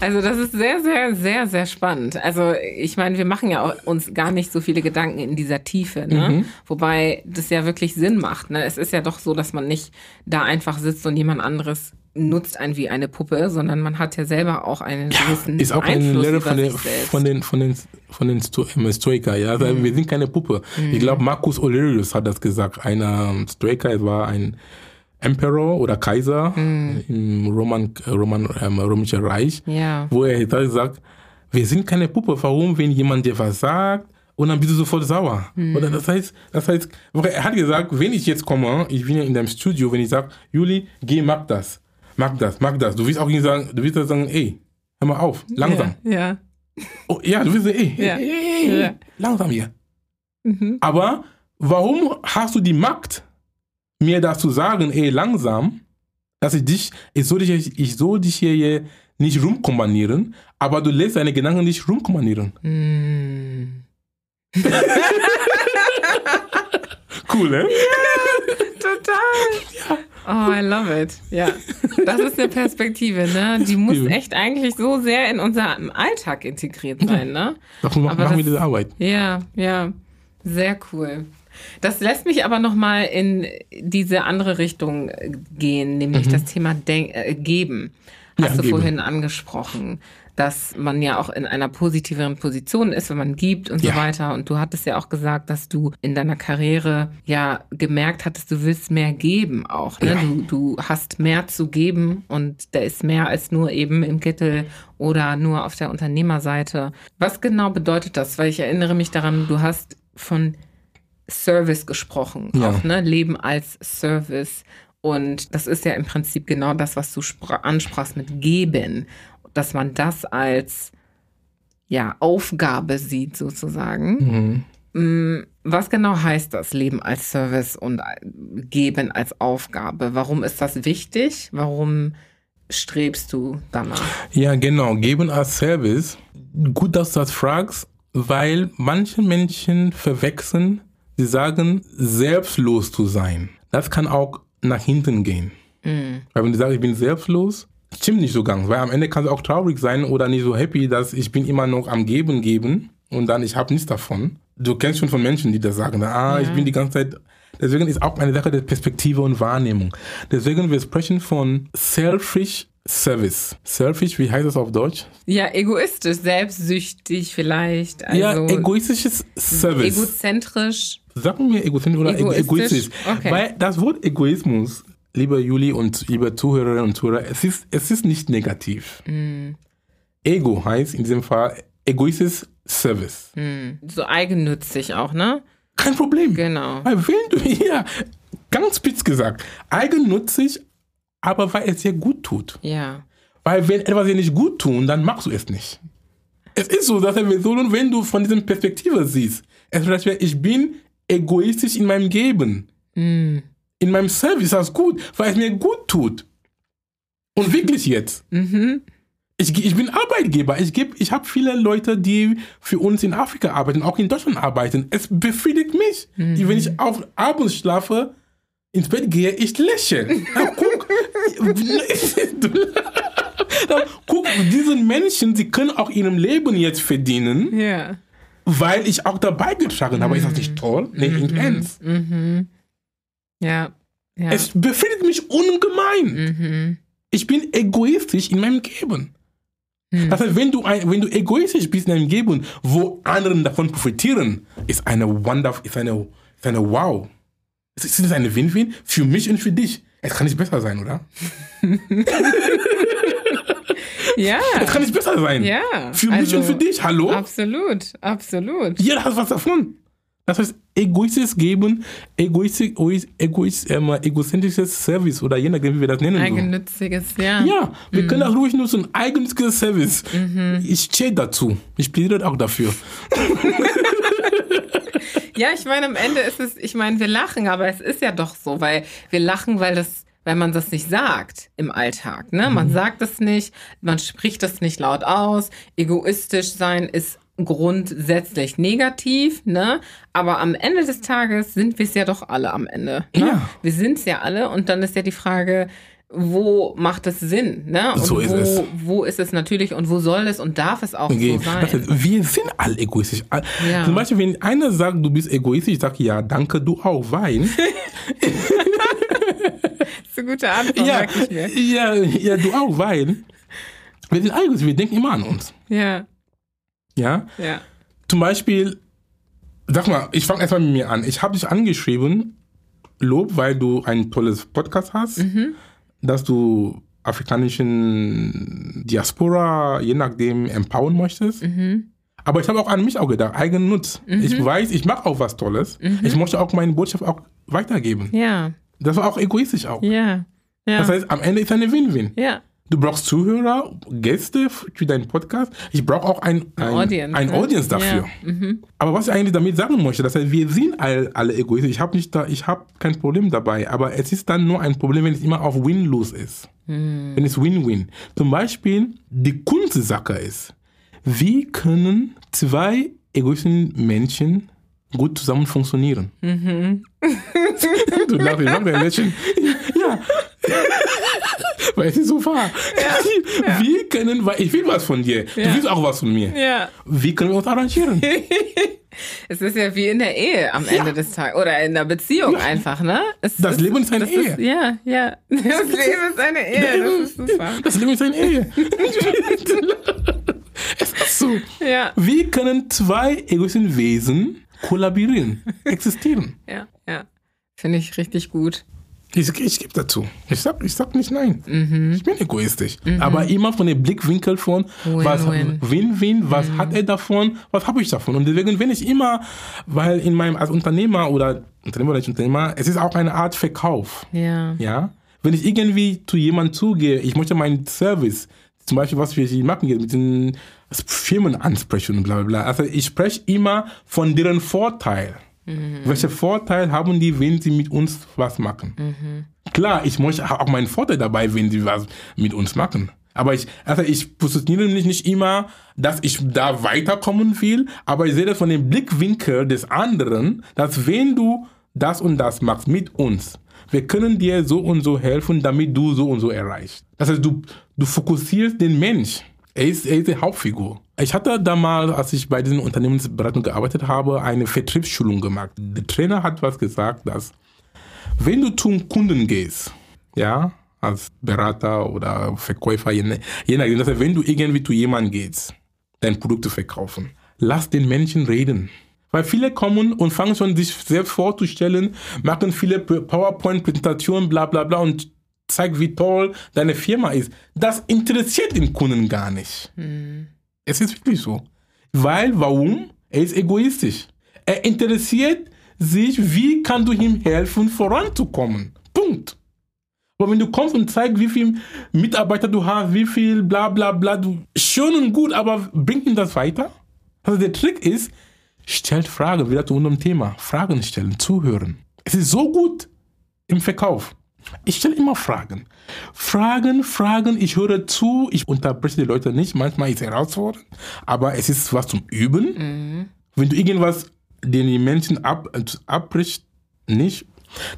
Also das ist sehr, sehr, sehr, sehr spannend. Also ich meine, wir machen ja auch uns gar nicht so viele Gedanken in dieser Tiefe, ne? Mhm. Wobei das ja wirklich Sinn macht. Ne? Es ist ja doch so, dass man nicht da einfach sitzt und jemand anderes nutzt einen wie eine Puppe, sondern man hat ja selber auch einen gewissen Ist auch eine Einfluss Lehre über von selbst. von den, von den, von den Sto ähm, Stoiker, ja. Also Wir sind keine Puppe. Ich glaube, Marcus Aurelius hat das gesagt. Einer ähm, Stoiker, es war ein Emperor oder Kaiser im Roman, Roman, ähm, römischen Reich, ja. wo er hat gesagt, wir sind keine Puppe. Warum, wenn jemand dir was sagt, und dann bist du sofort sauer. Oder das heißt, das heißt, er hat gesagt, wenn ich jetzt komme, ich bin ja in deinem Studio, wenn ich sage, Juli, geh, mach das, mach das, mach das. Du willst auch nicht sagen, du willst sagen, ey, hör mal auf, langsam. Ja. ja. Oh, ja, du willst sagen, ey, Ja. ey, ey, Ja. langsam hier. Mhm. Aber warum hast du die Macht, mir das zu sagen, ey, langsam, dass ich dich, ich soll dich, ich soll dich hier, hier nicht rumkommanieren, aber du lässt deine Gedanken nicht rumkommanieren. Hm. Cool, ne? Total. Oh, I love it. Ja. Das ist eine Perspektive, ne? Die muss echt eigentlich so sehr in unserem Alltag integriert sein, ne? Aber machen wir das- diese Arbeit. Ja, ja. Sehr cool. Das lässt mich aber nochmal in diese andere Richtung gehen, nämlich das Thema Den äh, Geben. Ja, Hast du geben. vorhin angesprochen, dass man ja auch in einer positiveren Position ist, wenn man gibt und Ja. so weiter. Und du hattest ja auch gesagt, dass du in deiner Karriere ja gemerkt hattest, du willst mehr geben auch. Ne? Ja. Du, du hast mehr zu geben und da ist mehr als nur eben im Kittel oder nur auf der Unternehmerseite. Was genau bedeutet das? Weil ich erinnere mich daran, du hast von Service gesprochen, Ja. auch ne? Leben als Service. Und das ist ja im Prinzip genau das, was du spra- ansprachst mit geben, dass man das als ja, Aufgabe sieht sozusagen. Mm, Was genau heißt das, Leben als Service und äh, Geben als Aufgabe? Warum ist das wichtig? Warum strebst du danach? Ja, genau. Geben als Service. Gut, dass du das fragst, weil manche Menschen verwechseln, sie sagen, selbstlos zu sein. Das kann auch nach hinten gehen. Weil wenn du sagst, ich bin selbstlos, stimmt nicht so ganz, weil am Ende kannst du auch traurig sein oder nicht so happy, dass ich bin immer noch am Geben, Geben und dann ich habe nichts davon. Du kennst schon von Menschen, die das sagen, ah, ich bin die ganze Zeit Deswegen ist auch eine Sache der Perspektive und Wahrnehmung. Deswegen wir sprechen von selfish Service. Selfish, wie heißt das auf Deutsch? Ja, egoistisch, selbstsüchtig vielleicht. Also ja, egoistisches Service. egozentrisch. Sagen wir egozentrisch oder Egoistisch? egoistisch. Okay. Weil das Wort Egoismus, lieber Juli und liebe Zuhörerinnen und Zuhörer, es ist, es ist nicht negativ. Mm. Ego heißt in diesem Fall egoistisches Service. So eigennützig auch, ne? Kein Problem. Genau. Weil wenn du hier, ganz spitz gesagt, eigennützig, aber weil es dir gut tut. Ja. Weil wenn etwas dir nicht gut tut, dann machst du es nicht. Es ist so, dass wir so, und wenn du von dieser Perspektive siehst, es bedeutet, ich bin egoistisch in meinem Geben. In meinem Service, das ist gut, weil es mir gut tut. Und wirklich jetzt. Ich, ge- ich bin Arbeitgeber. Ich, geb- ich habe viele Leute, die für uns in Afrika arbeiten, auch in Deutschland arbeiten. Es befriedigt mich. Wenn ich auf abends schlafe, ins Bett gehe, ich lächle. Guck, diese Menschen, sie können auch ihrem Leben jetzt verdienen, Ja. weil ich auch dabei getragen habe. Ist das nicht toll? Nee, im Ernst. Ja. Ja. Es befriedigt mich ungemein. Ich bin egoistisch in meinem Geben. Das heißt, wenn du, ein, wenn du egoistisch bist in deinem Geben, wo anderen davon profitieren, ist eine wonderful, ist eine, ist eine wow. Es ist eine Win-Win für mich und für dich. Es kann nicht besser sein, oder? ja. Es kann nicht besser sein. Ja. Für mich Also, und für dich. Hallo? Absolut, absolut. Jeder hat was davon. Das heißt, egoistisches Geben, egoistisch, egoistisch, ähm, egozentrisches Service oder je nachdem, wie wir das nennen. Eigennütziges, ja. Ja, wir können das ruhig nutzen. Eigennütziges Service. Ich stehe dazu. Ich plädiere auch dafür. Ja, ich meine, am Ende ist es, ich meine, wir lachen, aber es ist ja doch so, weil wir lachen, weil das, weil man das nicht sagt im Alltag, ne? Man sagt es nicht, man spricht das nicht laut aus. Egoistisch sein ist grundsätzlich negativ, ne? Aber am Ende des Tages sind wir es ja doch alle am Ende. Ne? Ja. Wir sind es ja alle und dann ist ja die Frage, wo macht es Sinn, ne? Und So ist wo, es. wo ist es natürlich und wo soll es und darf es auch gehen. so sein? Wir sind alle egoistisch. All- Ja. Zum Beispiel, wenn einer sagt, du bist egoistisch, ich sage, ja, danke, du auch, weil. Das ist eine gute Antwort, ja, ich mir. ja, ja, du auch, weil. Wir sind egoistisch, wir denken immer an uns. Ja, Ja. ja. Zum Beispiel, sag mal, ich fange erstmal mit mir an. Ich habe dich angeschrieben, Lob, weil du ein tolles Podcast hast, Mhm. Dass du afrikanischen Diaspora, je nachdem, empowern möchtest. Mhm. Aber ich habe auch an mich auch gedacht, Eigennutz. Ich weiß, ich mache auch was Tolles. Ich möchte auch meine Botschaft auch weitergeben. Ja, Das war auch egoistisch auch. ja, ja. Das heißt, am Ende ist eine Win-Win. ja. Du brauchst Zuhörer, Gäste für deinen Podcast. Ich brauche auch ein, ein, Audience, ein ne? Audience dafür. Ja. Mhm. Aber was ich eigentlich damit sagen möchte, das heißt, wir sind all, alle egoistisch. Ich habe nicht da, ich habe kein Problem dabei. Aber es ist dann nur ein Problem, wenn es immer auf Win-Lose ist. Hm. Wenn es Win-Win. Zum Beispiel, die Kunstsache ist, wie können zwei egoistischen Menschen gut zusammen funktionieren? Mhm. du lachst, ich mach dein Lächeln. Ja. Weil es ist so wahr. Wir können, weil ich will was von dir. Du Ja. willst auch was von mir. Ja. Wie können wir uns arrangieren? Es ist ja wie in der Ehe am Ende des Tages. Oder in der Beziehung einfach, ne? Es Das Leben ist eine Ehe. ja, ja. Das Leben ist eine Ehe. Das ist super. Das Leben ist eine Ehe. es ist so. Ja, Wie können zwei egoistische Wesen kollaborieren, existieren? ja, ja. Finde ich richtig gut. Ich, ich gebe dazu. Ich sag, ich sag nicht nein. Mhm. Ich bin egoistisch. Aber immer von dem Blickwinkel von, was Win-win. Win-Win, was hat er davon, was habe ich davon? Und deswegen, wenn ich immer, weil in meinem, als Unternehmer oder Unternehmer oder Unternehmer, es ist auch eine Art Verkauf. Ja. Ja? Wenn ich irgendwie zu jemandem zugehe, ich möchte meinen Service, zum Beispiel was wir machen, mit den Firmen ansprechen und bla bla bla. Also ich spreche immer von deren Vorteil. Welche Vorteil haben die, wenn sie mit uns was machen? Klar, ich möchte auch meinen Vorteil dabei, wenn sie was mit uns machen. Aber ich, also ich positioniere mich nicht immer, dass ich da weiterkommen will, aber ich sehe das von dem Blickwinkel des anderen, dass wenn du das und das machst mit uns, wir können dir so und so helfen, damit du so und so erreichst. Das heißt, du, du fokussierst den Mensch. Er ist, er ist die Hauptfigur. Ich hatte damals, als ich bei diesen Unternehmensberatungen gearbeitet habe, eine Vertriebsschulung gemacht. Der Trainer hat was gesagt, dass wenn du zum Kunden gehst, ja, als Berater oder Verkäufer, je, ne- je nachdem, dass wenn du irgendwie zu jemandem gehst, dein Produkt zu verkaufen, lass den Menschen reden. Weil viele kommen und fangen schon sich selbst vorzustellen, machen viele PowerPoint-Präsentationen, bla bla bla und zeigen, wie toll deine Firma ist. Das interessiert den Kunden gar nicht. Es ist wirklich so. Weil, warum? Er ist egoistisch. Er interessiert sich, wie kann du ihm helfen, voranzukommen. Punkt. Aber wenn du kommst und zeigst, wie viele Mitarbeiter du hast, wie viel bla bla bla, du, schön und gut, aber bringt ihm das weiter? Also der Trick ist, stellt Fragen, wieder zu unserem Thema. Fragen stellen, zuhören. Es ist so gut im Verkauf. Ich stelle immer Fragen. Fragen, Fragen, ich höre zu, ich unterbreche die Leute nicht. Manchmal ist es herausfordernd, aber es ist was zum Üben. Wenn du irgendwas den Menschen ab, abbricht, nicht.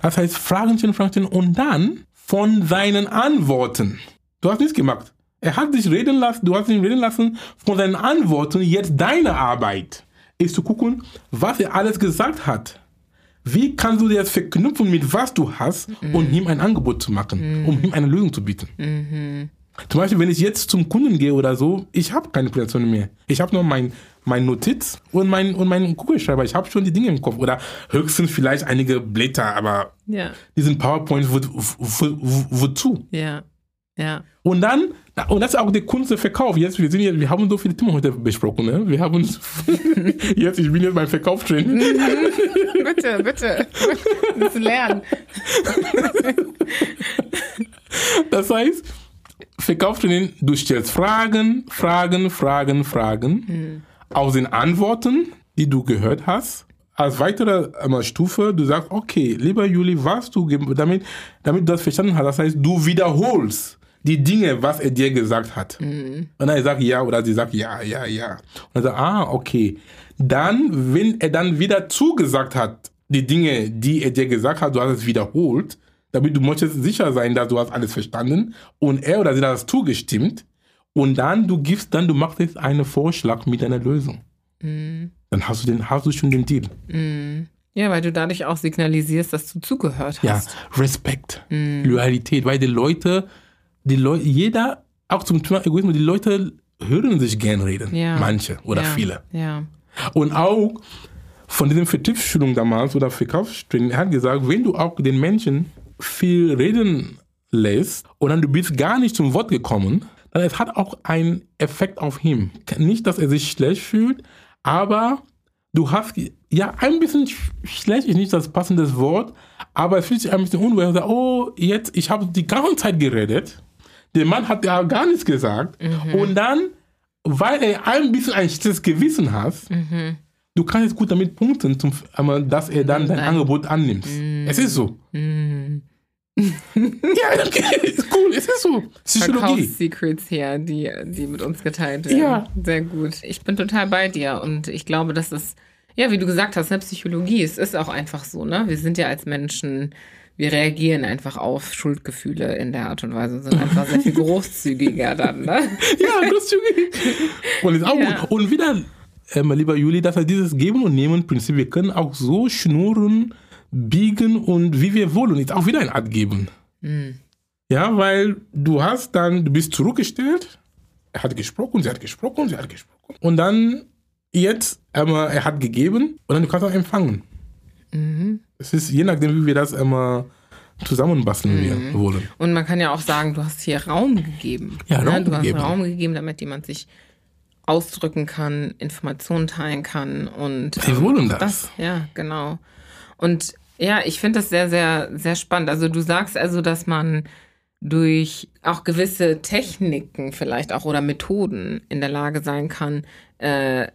Das heißt, Fragen stellen, Fragen stellen und dann von seinen Antworten. Du hast nichts gemacht. Er hat dich reden lassen, du hast ihn reden lassen von seinen Antworten. Jetzt deine Arbeit ist zu gucken, was er alles gesagt hat. Wie kannst du das verknüpfen mit was du hast, um ihm ein Angebot zu machen, um ihm eine Lösung zu bieten? Zum Beispiel, wenn ich jetzt zum Kunden gehe oder so, ich habe keine Präsentation mehr. Ich habe nur mein, mein Notiz und mein, und meinen Kugelschreiber. Ich habe schon die Dinge im Kopf. Oder höchstens vielleicht einige Blätter, aber Ja. diesen PowerPoint, wo, wo, wo, wozu? Ja. Ja. Und dann, und das ist auch der Kunst der Verkauf. Jetzt, wir sind jetzt, wir haben so viele Themen heute besprochen, ne? Wir haben, jetzt, ich bin jetzt beim Verkauf drin. bitte, bitte. Das lernen. Das heißt, Verkaufstraining, du stellst Fragen, Fragen, Fragen, Fragen aus den Antworten, die du gehört hast. Als weitere Stufe, du sagst, okay, lieber Juli, was du, damit, damit du das verstanden hast, das heißt, du wiederholst die Dinge, was er dir gesagt hat. Und er sagt ja oder sie sagt ja, ja, ja. Und er sagt, ah, okay. Dann, wenn er dann wieder zugesagt hat, die Dinge, die er dir gesagt hat, du hast es wiederholt, damit du möchtest sicher sein, dass du hast alles verstanden und er oder sie hat das zugestimmt und dann du gibst dann, du machst jetzt einen Vorschlag mit einer Lösung. Dann hast du den, hast du schon den Deal. Ja, weil du dadurch auch signalisierst, dass du zugehört Ja, hast. Respekt, Loyalität, weil die Leute, die Leute, jeder, auch zum Thema Egoismus, die Leute hören sich gern reden. Ja. Manche oder ja. viele. Ja. Und auch von diesem Vertriebsschulung damals oder Verkaufstraining, er hat gesagt, wenn du auch den Menschen viel reden lässt und dann du bist gar nicht zum Wort gekommen, dann es hat auch einen Effekt auf ihn. Nicht, dass er sich schlecht fühlt, aber du hast, ja, ein bisschen sch- schlecht ist nicht das passende Wort, aber es fühlt sich ein bisschen unwohl. Er sagt, oh, jetzt, ich habe die ganze Zeit geredet. Der Mann hat ja gar nichts gesagt. Und dann, weil er ein bisschen ein schlechtes Gewissen hat, du kannst jetzt gut damit punkten, zum, dass er dann dein. Angebot annimmt. Es ist so. ja, okay, ist cool, es ist so. Psychologie. Verkaufssecrets hier, die, die mit uns geteilt werden. Ja. Sehr gut. Ich bin total bei dir und ich glaube, dass es, ja, wie du gesagt hast, ne, Psychologie, es ist auch einfach so, ne? Wir sind ja als Menschen, wir reagieren einfach auf Schuldgefühle in der Art und Weise, sind einfach sehr viel großzügiger dann, ne? Ja, großzügig. Und ist auch Ja. gut. Und wieder, äh, mein lieber Juli, das heißt, dieses Geben- und Nehmen-Prinzip, wir können auch so schnurren, biegen und wie wir wollen, ist auch wieder eine Art Geben. Ja, weil du hast dann, du bist zurückgestellt, er hat gesprochen, sie hat gesprochen, sie hat gesprochen. Und dann jetzt, ähm, er hat gegeben und dann du kannst auch empfangen. Es ist je nachdem, wie wir das immer zusammenbasteln wir wollen. Und man kann ja auch sagen, du hast hier Raum gegeben. Ja, ne? Raum Du gegeben. hast Raum gegeben, damit jemand sich ausdrücken kann, Informationen teilen kann und Wir wollen das. das, ja, genau. Und Ja, ich finde das sehr, sehr, sehr spannend. Also du sagst also, dass man durch auch gewisse Techniken vielleicht auch oder Methoden in der Lage sein kann, äh,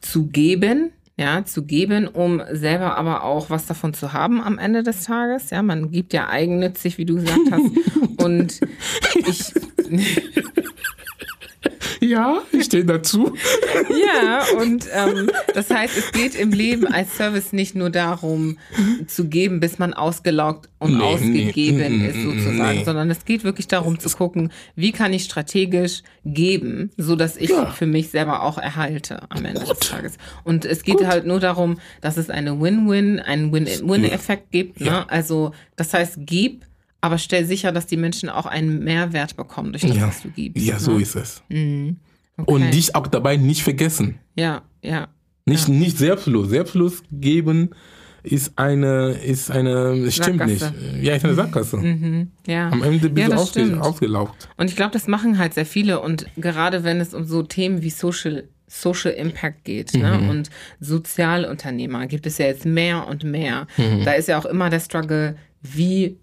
zu geben, ja, zu geben, um selber aber auch was davon zu haben am Ende des Tages. Ja, man gibt ja eigennützig, wie du gesagt hast. Und ich, Ja, ich stehe dazu. Ja, und ähm, das heißt, es geht im Leben als Service nicht nur darum, zu geben, bis man ausgelaugt und Nee, ausgegeben nee, ist, sozusagen, nee. sondern es geht wirklich darum zu gucken, wie kann ich strategisch geben, so dass ich Ja. für mich selber auch erhalte am Ende des Gut. Tages. Und es geht Gut. halt nur darum, dass es eine Win-Win, einen Win-Win-Effekt gibt. Ne? Ja. Also, das heißt, gib, aber stell sicher, dass die Menschen auch einen Mehrwert bekommen durch das, Ja, was du gibst. ja so ne? ist es. Okay. Und dich auch dabei nicht vergessen. Ja, ja. Nicht, nicht selbstlos. Selbstlos geben ist eine, ist eine, stimmt nicht. Ja, ist eine Sackgasse. Ja. Am Ende bist ja, du ausge, ausgelaugt. Und ich glaube, das machen halt sehr viele. Und gerade wenn es um so Themen wie Social, Social Impact geht ne? und Sozialunternehmer, gibt es ja jetzt mehr und mehr. Da ist ja auch immer der Struggle, wie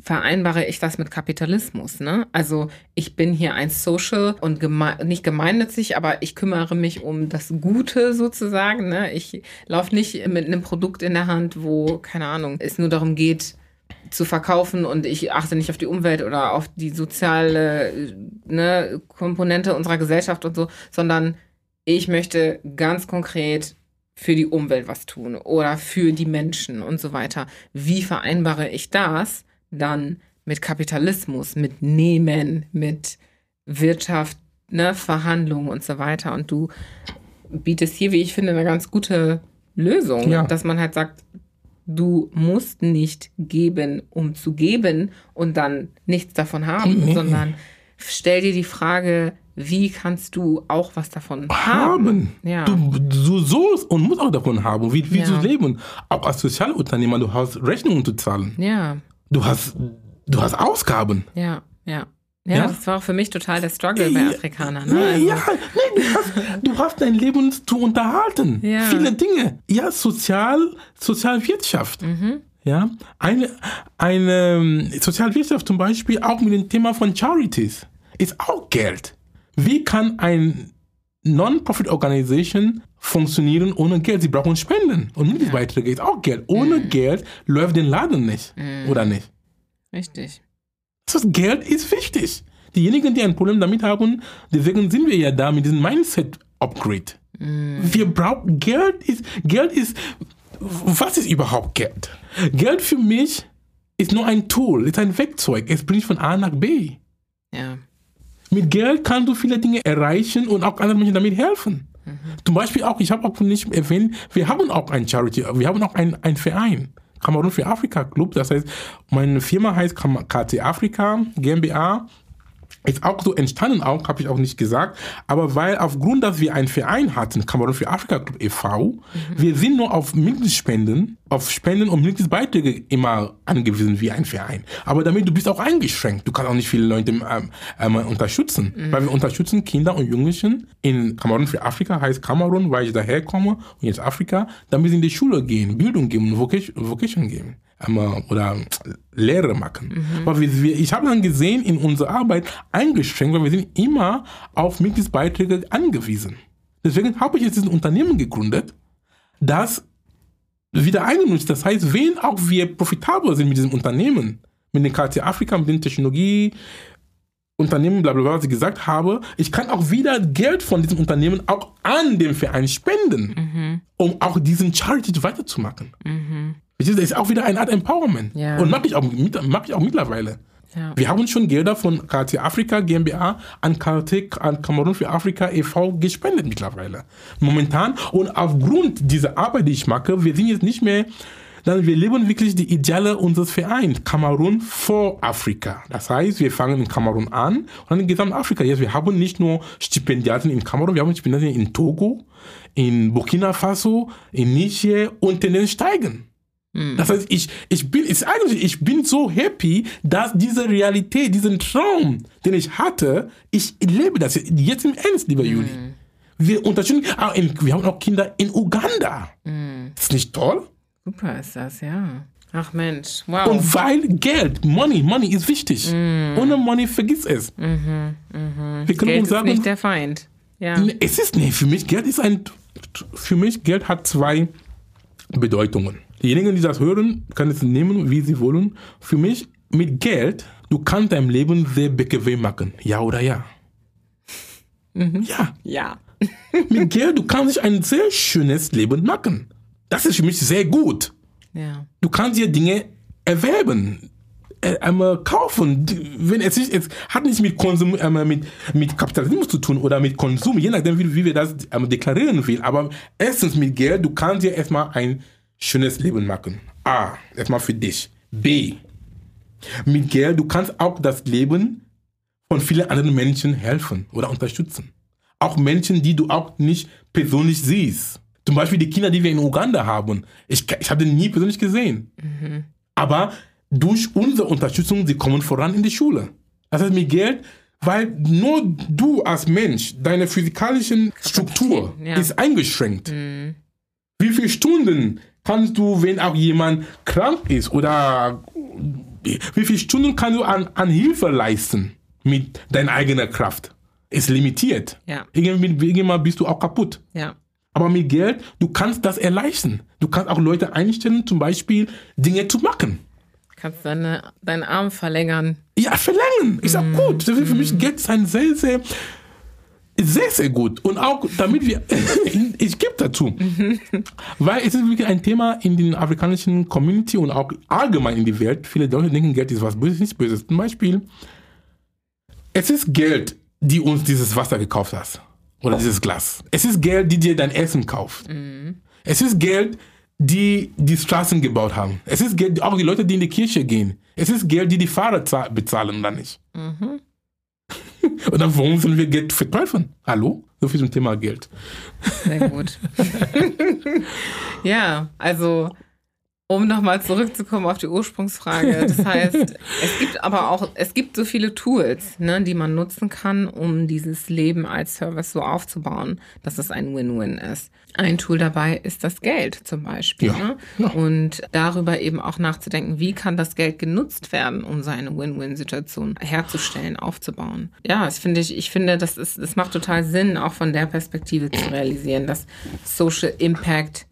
vereinbare ich das mit Kapitalismus? Ne? Also ich bin hier ein Social und geme nicht gemeinnützig, aber ich kümmere mich um das Gute sozusagen. Ne? Ich laufe nicht mit einem Produkt in der Hand, wo, keine Ahnung, es nur darum geht, zu verkaufen und ich achte nicht auf die Umwelt oder auf die soziale ne, Komponente unserer Gesellschaft und so, sondern ich möchte ganz konkret für die Umwelt was tun oder für die Menschen und so weiter. Wie vereinbare ich das dann mit Kapitalismus, mit Nehmen, mit Wirtschaft, ne, Verhandlungen und so weiter? Und du bietest hier, wie ich finde, eine ganz gute Lösung, Ja. dass man halt sagt, du musst nicht geben, um zu geben und dann nichts davon haben, Nee. sondern stell dir die Frage, wie kannst du auch was davon haben? Haben. Ja. Du, du sollst und musst auch davon haben. Wie, wie Ja. du leben. Auch als Sozialunternehmer, du hast Rechnungen zu zahlen. Ja, Du hast, du hast Ausgaben. ja, ja. Ja, Ja? das war auch für mich total der Struggle bei Afrikanern. Ne? Also, ja, nee, du, hast, du hast dein Leben zu unterhalten. Ja. Viele Dinge. Ja, Sozial, Sozialwirtschaft. Mhm. Ja, eine, eine ähm, Sozialwirtschaft zum Beispiel auch mit dem Thema von Charities ist auch Geld. Wie kann ein Non-Profit Organization funktionieren ohne Geld? Sie brauchen Spenden und Mitgliedsbeiträge ist auch Geld. Ohne Mhm. Geld läuft den Laden nicht, oder nicht? richtig. Das Geld ist wichtig. Diejenigen, die ein Problem damit haben, deswegen sind wir ja da mit diesem Mindset-Upgrade. Wir brauchen Geld ist Geld ist was ist überhaupt Geld? Geld für mich ist nur ein Tool, ist ein Werkzeug. Es bringt von A nach B. Ja. Mit Geld kannst du viele Dinge erreichen und auch anderen Menschen damit helfen. Zum Beispiel auch, ich habe auch nicht erwähnt, wir haben auch ein Charity, wir haben auch ein, ein Verein, Kamerun für Afrika Club. Das heißt, meine Firma heißt KT Afrika GmbH. Ist auch so entstanden, auch habe ich auch nicht gesagt, aber weil aufgrund, dass wir einen Verein hatten, Kamerun für Afrika Club e.V., wir sind nur auf Mitgliedsspenden, auf Spenden und Mitgliedsbeiträge immer angewiesen wie ein Verein. Aber damit du bist auch eingeschränkt. Du kannst auch nicht viele Leute ähm, ähm, unterstützen, weil wir unterstützen Kinder und Jugendlichen in Kamerun für Afrika, heißt Kamerun, weil ich daherkomme und jetzt Afrika, damit sie in die Schule gehen, Bildung geben und Vocation, Vocation geben oder Lehre machen. Aber wir, ich habe dann gesehen, in unserer Arbeit eingeschränkt, weil wir sind immer auf Mitgliedsbeiträge angewiesen. Deswegen habe ich jetzt ein Unternehmen gegründet, das wieder eingenutzt. Das heißt, wenn auch wir profitabel sind mit diesem Unternehmen, mit den KT Afrika, mit den Technologie, Unternehmen, bla bla bla, was ich gesagt habe, ich kann auch wieder Geld von diesem Unternehmen auch an den Verein spenden, um auch diesen Charity weiterzumachen. Das ist auch wieder eine Art Empowerment. Ja. Und mache ich, auch mach ich auch mittlerweile. Ja. Wir haben schon Gelder von KT Afrika GmbH an KT, an Kamerun für Afrika e.V. gespendet mittlerweile. Momentan. Und aufgrund dieser Arbeit, die ich mache, wir sind jetzt nicht mehr, dann wir leben wirklich die Ideale unseres Vereins. Kamerun vor Afrika. Das heißt, wir fangen in Kamerun an und dann in Gesamtafrika. Jetzt, wir haben nicht nur Stipendiaten in Kamerun, wir haben Stipendiaten in Togo, in Burkina Faso, in Niger und Tendenz steigen. Das heißt, ich, ich bin, ist eigentlich, ich bin so happy, dass diese Realität, diesen Traum, den ich hatte, ich lebe das jetzt im Ernst, lieber Juli. Wir unterstützen, ah, in, wir haben auch Kinder in Uganda. Ist nicht toll? Super ist das, ja. Ach Mensch, wow. Und weil Geld, Money, Money ist wichtig. Mm. Ohne Money vergiss es. Wir können Mhm, Geld uns ist sagen, nicht der Feind. Ja. Es ist nee, für mich Geld ist ein für mich Geld hat zwei Bedeutungen. Diejenigen, die das hören, können es nehmen, wie sie wollen. Für mich mit Geld, du kannst dein Leben sehr bequem machen. Ja oder ja? Ja, Ja. mit Geld, du kannst dich ein sehr schönes Leben machen. Das ist für mich sehr gut. Ja. Du kannst dir Dinge erwerben, äh, einmal kaufen. Wenn es, nicht, es hat nicht mit Konsum, mit, mit Kapitalismus zu tun oder mit Konsum, je nachdem, wie, wie wir das einmal deklarieren will. Aber erstens mit Geld, du kannst dir erstmal ein schönes Leben machen. A, erstmal für dich. B, mit Geld, du kannst auch das Leben von vielen anderen Menschen helfen oder unterstützen. Auch Menschen, die du auch nicht persönlich siehst. Zum Beispiel die Kinder, die wir in Uganda haben. Ich, ich habe die nie persönlich gesehen. Aber durch unsere Unterstützung, sie kommen voran in die Schule. Das heißt mit Geld, weil nur du als Mensch, deine physikalische Struktur ja. ist eingeschränkt. Wie viele Stunden kannst du, wenn auch jemand krank ist oder wie viele Stunden kannst du an, an Hilfe leisten mit deiner eigenen Kraft? Ist limitiert. Ja. Irgendwann bist du auch kaputt. Ja. Aber mit Geld, du kannst das erleichtern. Du kannst auch Leute einstellen, zum Beispiel Dinge zu machen. Kannst deine, deinen Arm verlängern. Ja, verlängern. Ist auch gut. Das ist für mich Geld ist ein sehr, sehr, sehr, sehr gut. Und auch damit wir, ich gebe dazu, weil es ist wirklich ein Thema in den afrikanischen Community und auch allgemein in die Welt. Viele Leute denken, Geld ist was Böses, nichts Böses. Zum Beispiel, es ist Geld, die uns dieses Wasser gekauft hat. Oder dieses Glas. Es ist Geld, die dir dein Essen kauft. Es ist Geld, die die Straßen gebaut haben. Es ist Geld, auch die Leute, die in die Kirche gehen. Es ist Geld, die die Fahrer za- bezahlen oder nicht. Und dann, warum sollen wir Geld verteufeln? Hallo? So viel zum Thema Geld. Sehr gut. ja, also um nochmal zurückzukommen auf die Ursprungsfrage. Das heißt, es gibt aber auch, es gibt so viele Tools, ne, die man nutzen kann, um dieses Leben als Service so aufzubauen, dass es ein Win-Win ist. Ein Tool dabei ist das Geld zum Beispiel. Ja, Ne? ja. Und darüber eben auch nachzudenken, wie kann das Geld genutzt werden, um so eine Win-Win-Situation herzustellen, aufzubauen. Ja, das finde ich, ich finde, das ist, das macht total Sinn, auch von der Perspektive zu realisieren, dass Social Impact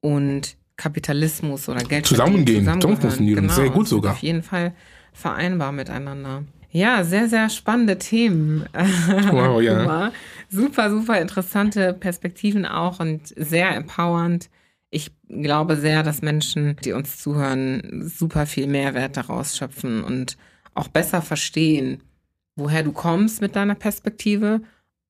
und Kapitalismus oder Geld Zusammengehen, zusammengehören. zusammen funktionieren. Sehr gut sogar. Auf jeden Fall vereinbar miteinander. Ja, sehr, sehr spannende Themen. Wow, ja. Super, super interessante Perspektiven auch und sehr empowernd. Ich glaube sehr, dass Menschen, die uns zuhören, super viel Mehrwert daraus schöpfen und auch besser verstehen, woher du kommst mit deiner Perspektive,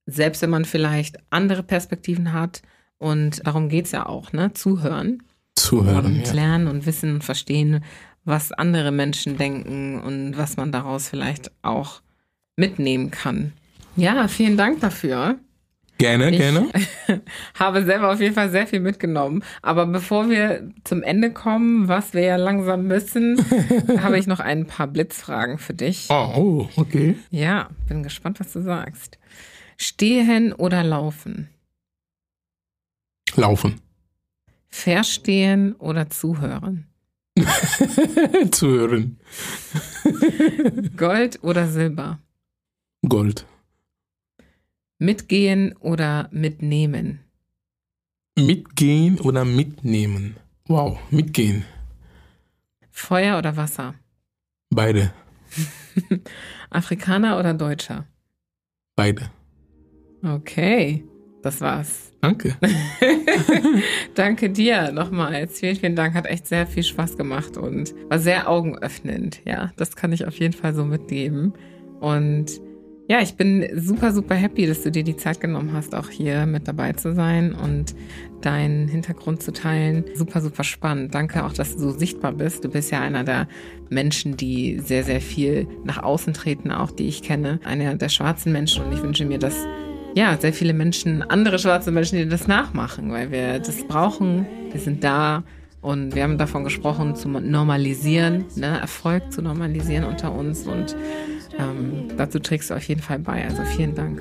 selbst wenn man vielleicht andere Perspektiven hat. Und darum geht's ja auch, ne? Zuhören Zuhören. und Ja. lernen und wissen und verstehen, was andere Menschen denken und was man daraus vielleicht auch mitnehmen kann. Ja, vielen Dank dafür. Gerne, Ich gerne. habe selber auf jeden Fall sehr viel mitgenommen. Aber bevor wir zum Ende kommen, was wir ja langsam müssen, habe ich noch ein paar Blitzfragen für dich. Oh, oh, okay. Ja, bin gespannt, was du sagst. Stehen oder laufen? Laufen. Verstehen oder zuhören? Zuhören. Gold oder Silber? Gold. Mitgehen oder mitnehmen? Mitgehen oder mitnehmen. Wow, mitgehen. Feuer oder Wasser? Beide. Afrikaner oder Deutscher? Beide. Okay, das war's. Danke. Danke dir nochmals. Vielen, vielen Dank. Hat echt sehr viel Spaß gemacht und war sehr augenöffnend. Ja, das kann ich auf jeden Fall so mitgeben. Und ja, ich bin super, super happy, dass du dir die Zeit genommen hast, auch hier mit dabei zu sein und deinen Hintergrund zu teilen. Super, super spannend. Danke auch, dass du so sichtbar bist. Du bist ja einer der Menschen, die sehr, sehr viel nach außen treten, auch die ich kenne. Einer der schwarzen Menschen und ich wünsche mir, dass ja, sehr viele Menschen, andere schwarze Menschen, die das nachmachen, weil wir das brauchen. Wir sind da und wir haben davon gesprochen, zu normalisieren, ne, Erfolg zu normalisieren unter uns und ähm, dazu trägst du auf jeden Fall bei. Also vielen Dank.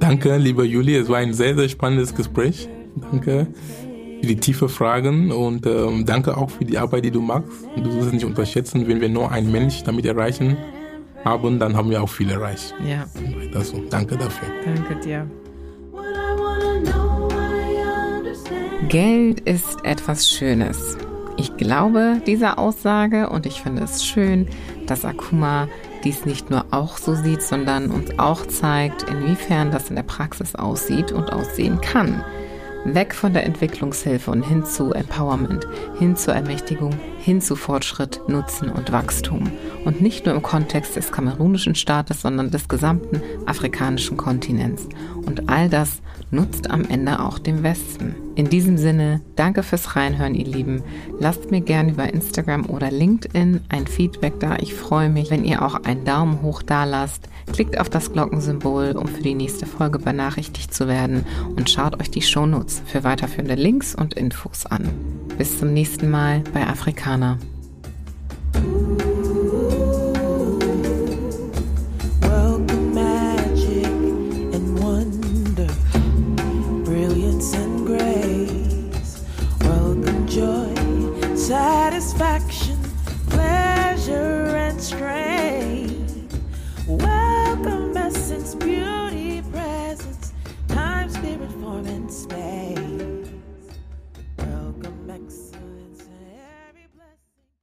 Danke, lieber Juli. Es war ein sehr, sehr spannendes Gespräch. Danke. für die tiefe Fragen und ähm, danke auch für die Arbeit, die du machst. Du sollst nicht unterschätzen, wenn wir nur einen Mensch damit erreichen haben, dann haben wir auch viel erreicht. Ja, Also, danke dafür. danke dir. What I wanna know, I understand. Geld ist etwas Schönes. Ich glaube dieser Aussage und ich finde es schön, dass Akuma dies nicht nur auch so sieht, sondern uns auch zeigt, inwiefern das in der Praxis aussieht und aussehen kann. Weg von der Entwicklungshilfe und hin zu Empowerment, hin zur Ermächtigung, hin zu Fortschritt, Nutzen und Wachstum. Und nicht nur im Kontext des kamerunischen Staates, sondern des gesamten afrikanischen Kontinents. Und all das nutzt am Ende auch dem Westen. In diesem Sinne, danke fürs Reinhören, ihr Lieben. Lasst mir gerne über Instagram oder LinkedIn ein Feedback da. Ich freue mich, wenn ihr auch einen Daumen hoch da lasst. Klickt auf das Glockensymbol, um für die nächste Folge benachrichtigt zu werden und schaut euch die Shownotes für weiterführende Links und Infos an. Bis zum nächsten Mal bei Afrikaner. satisfaction, pleasure, and strength. Welcome, essence, beauty, presence, time, spirit, form, and space.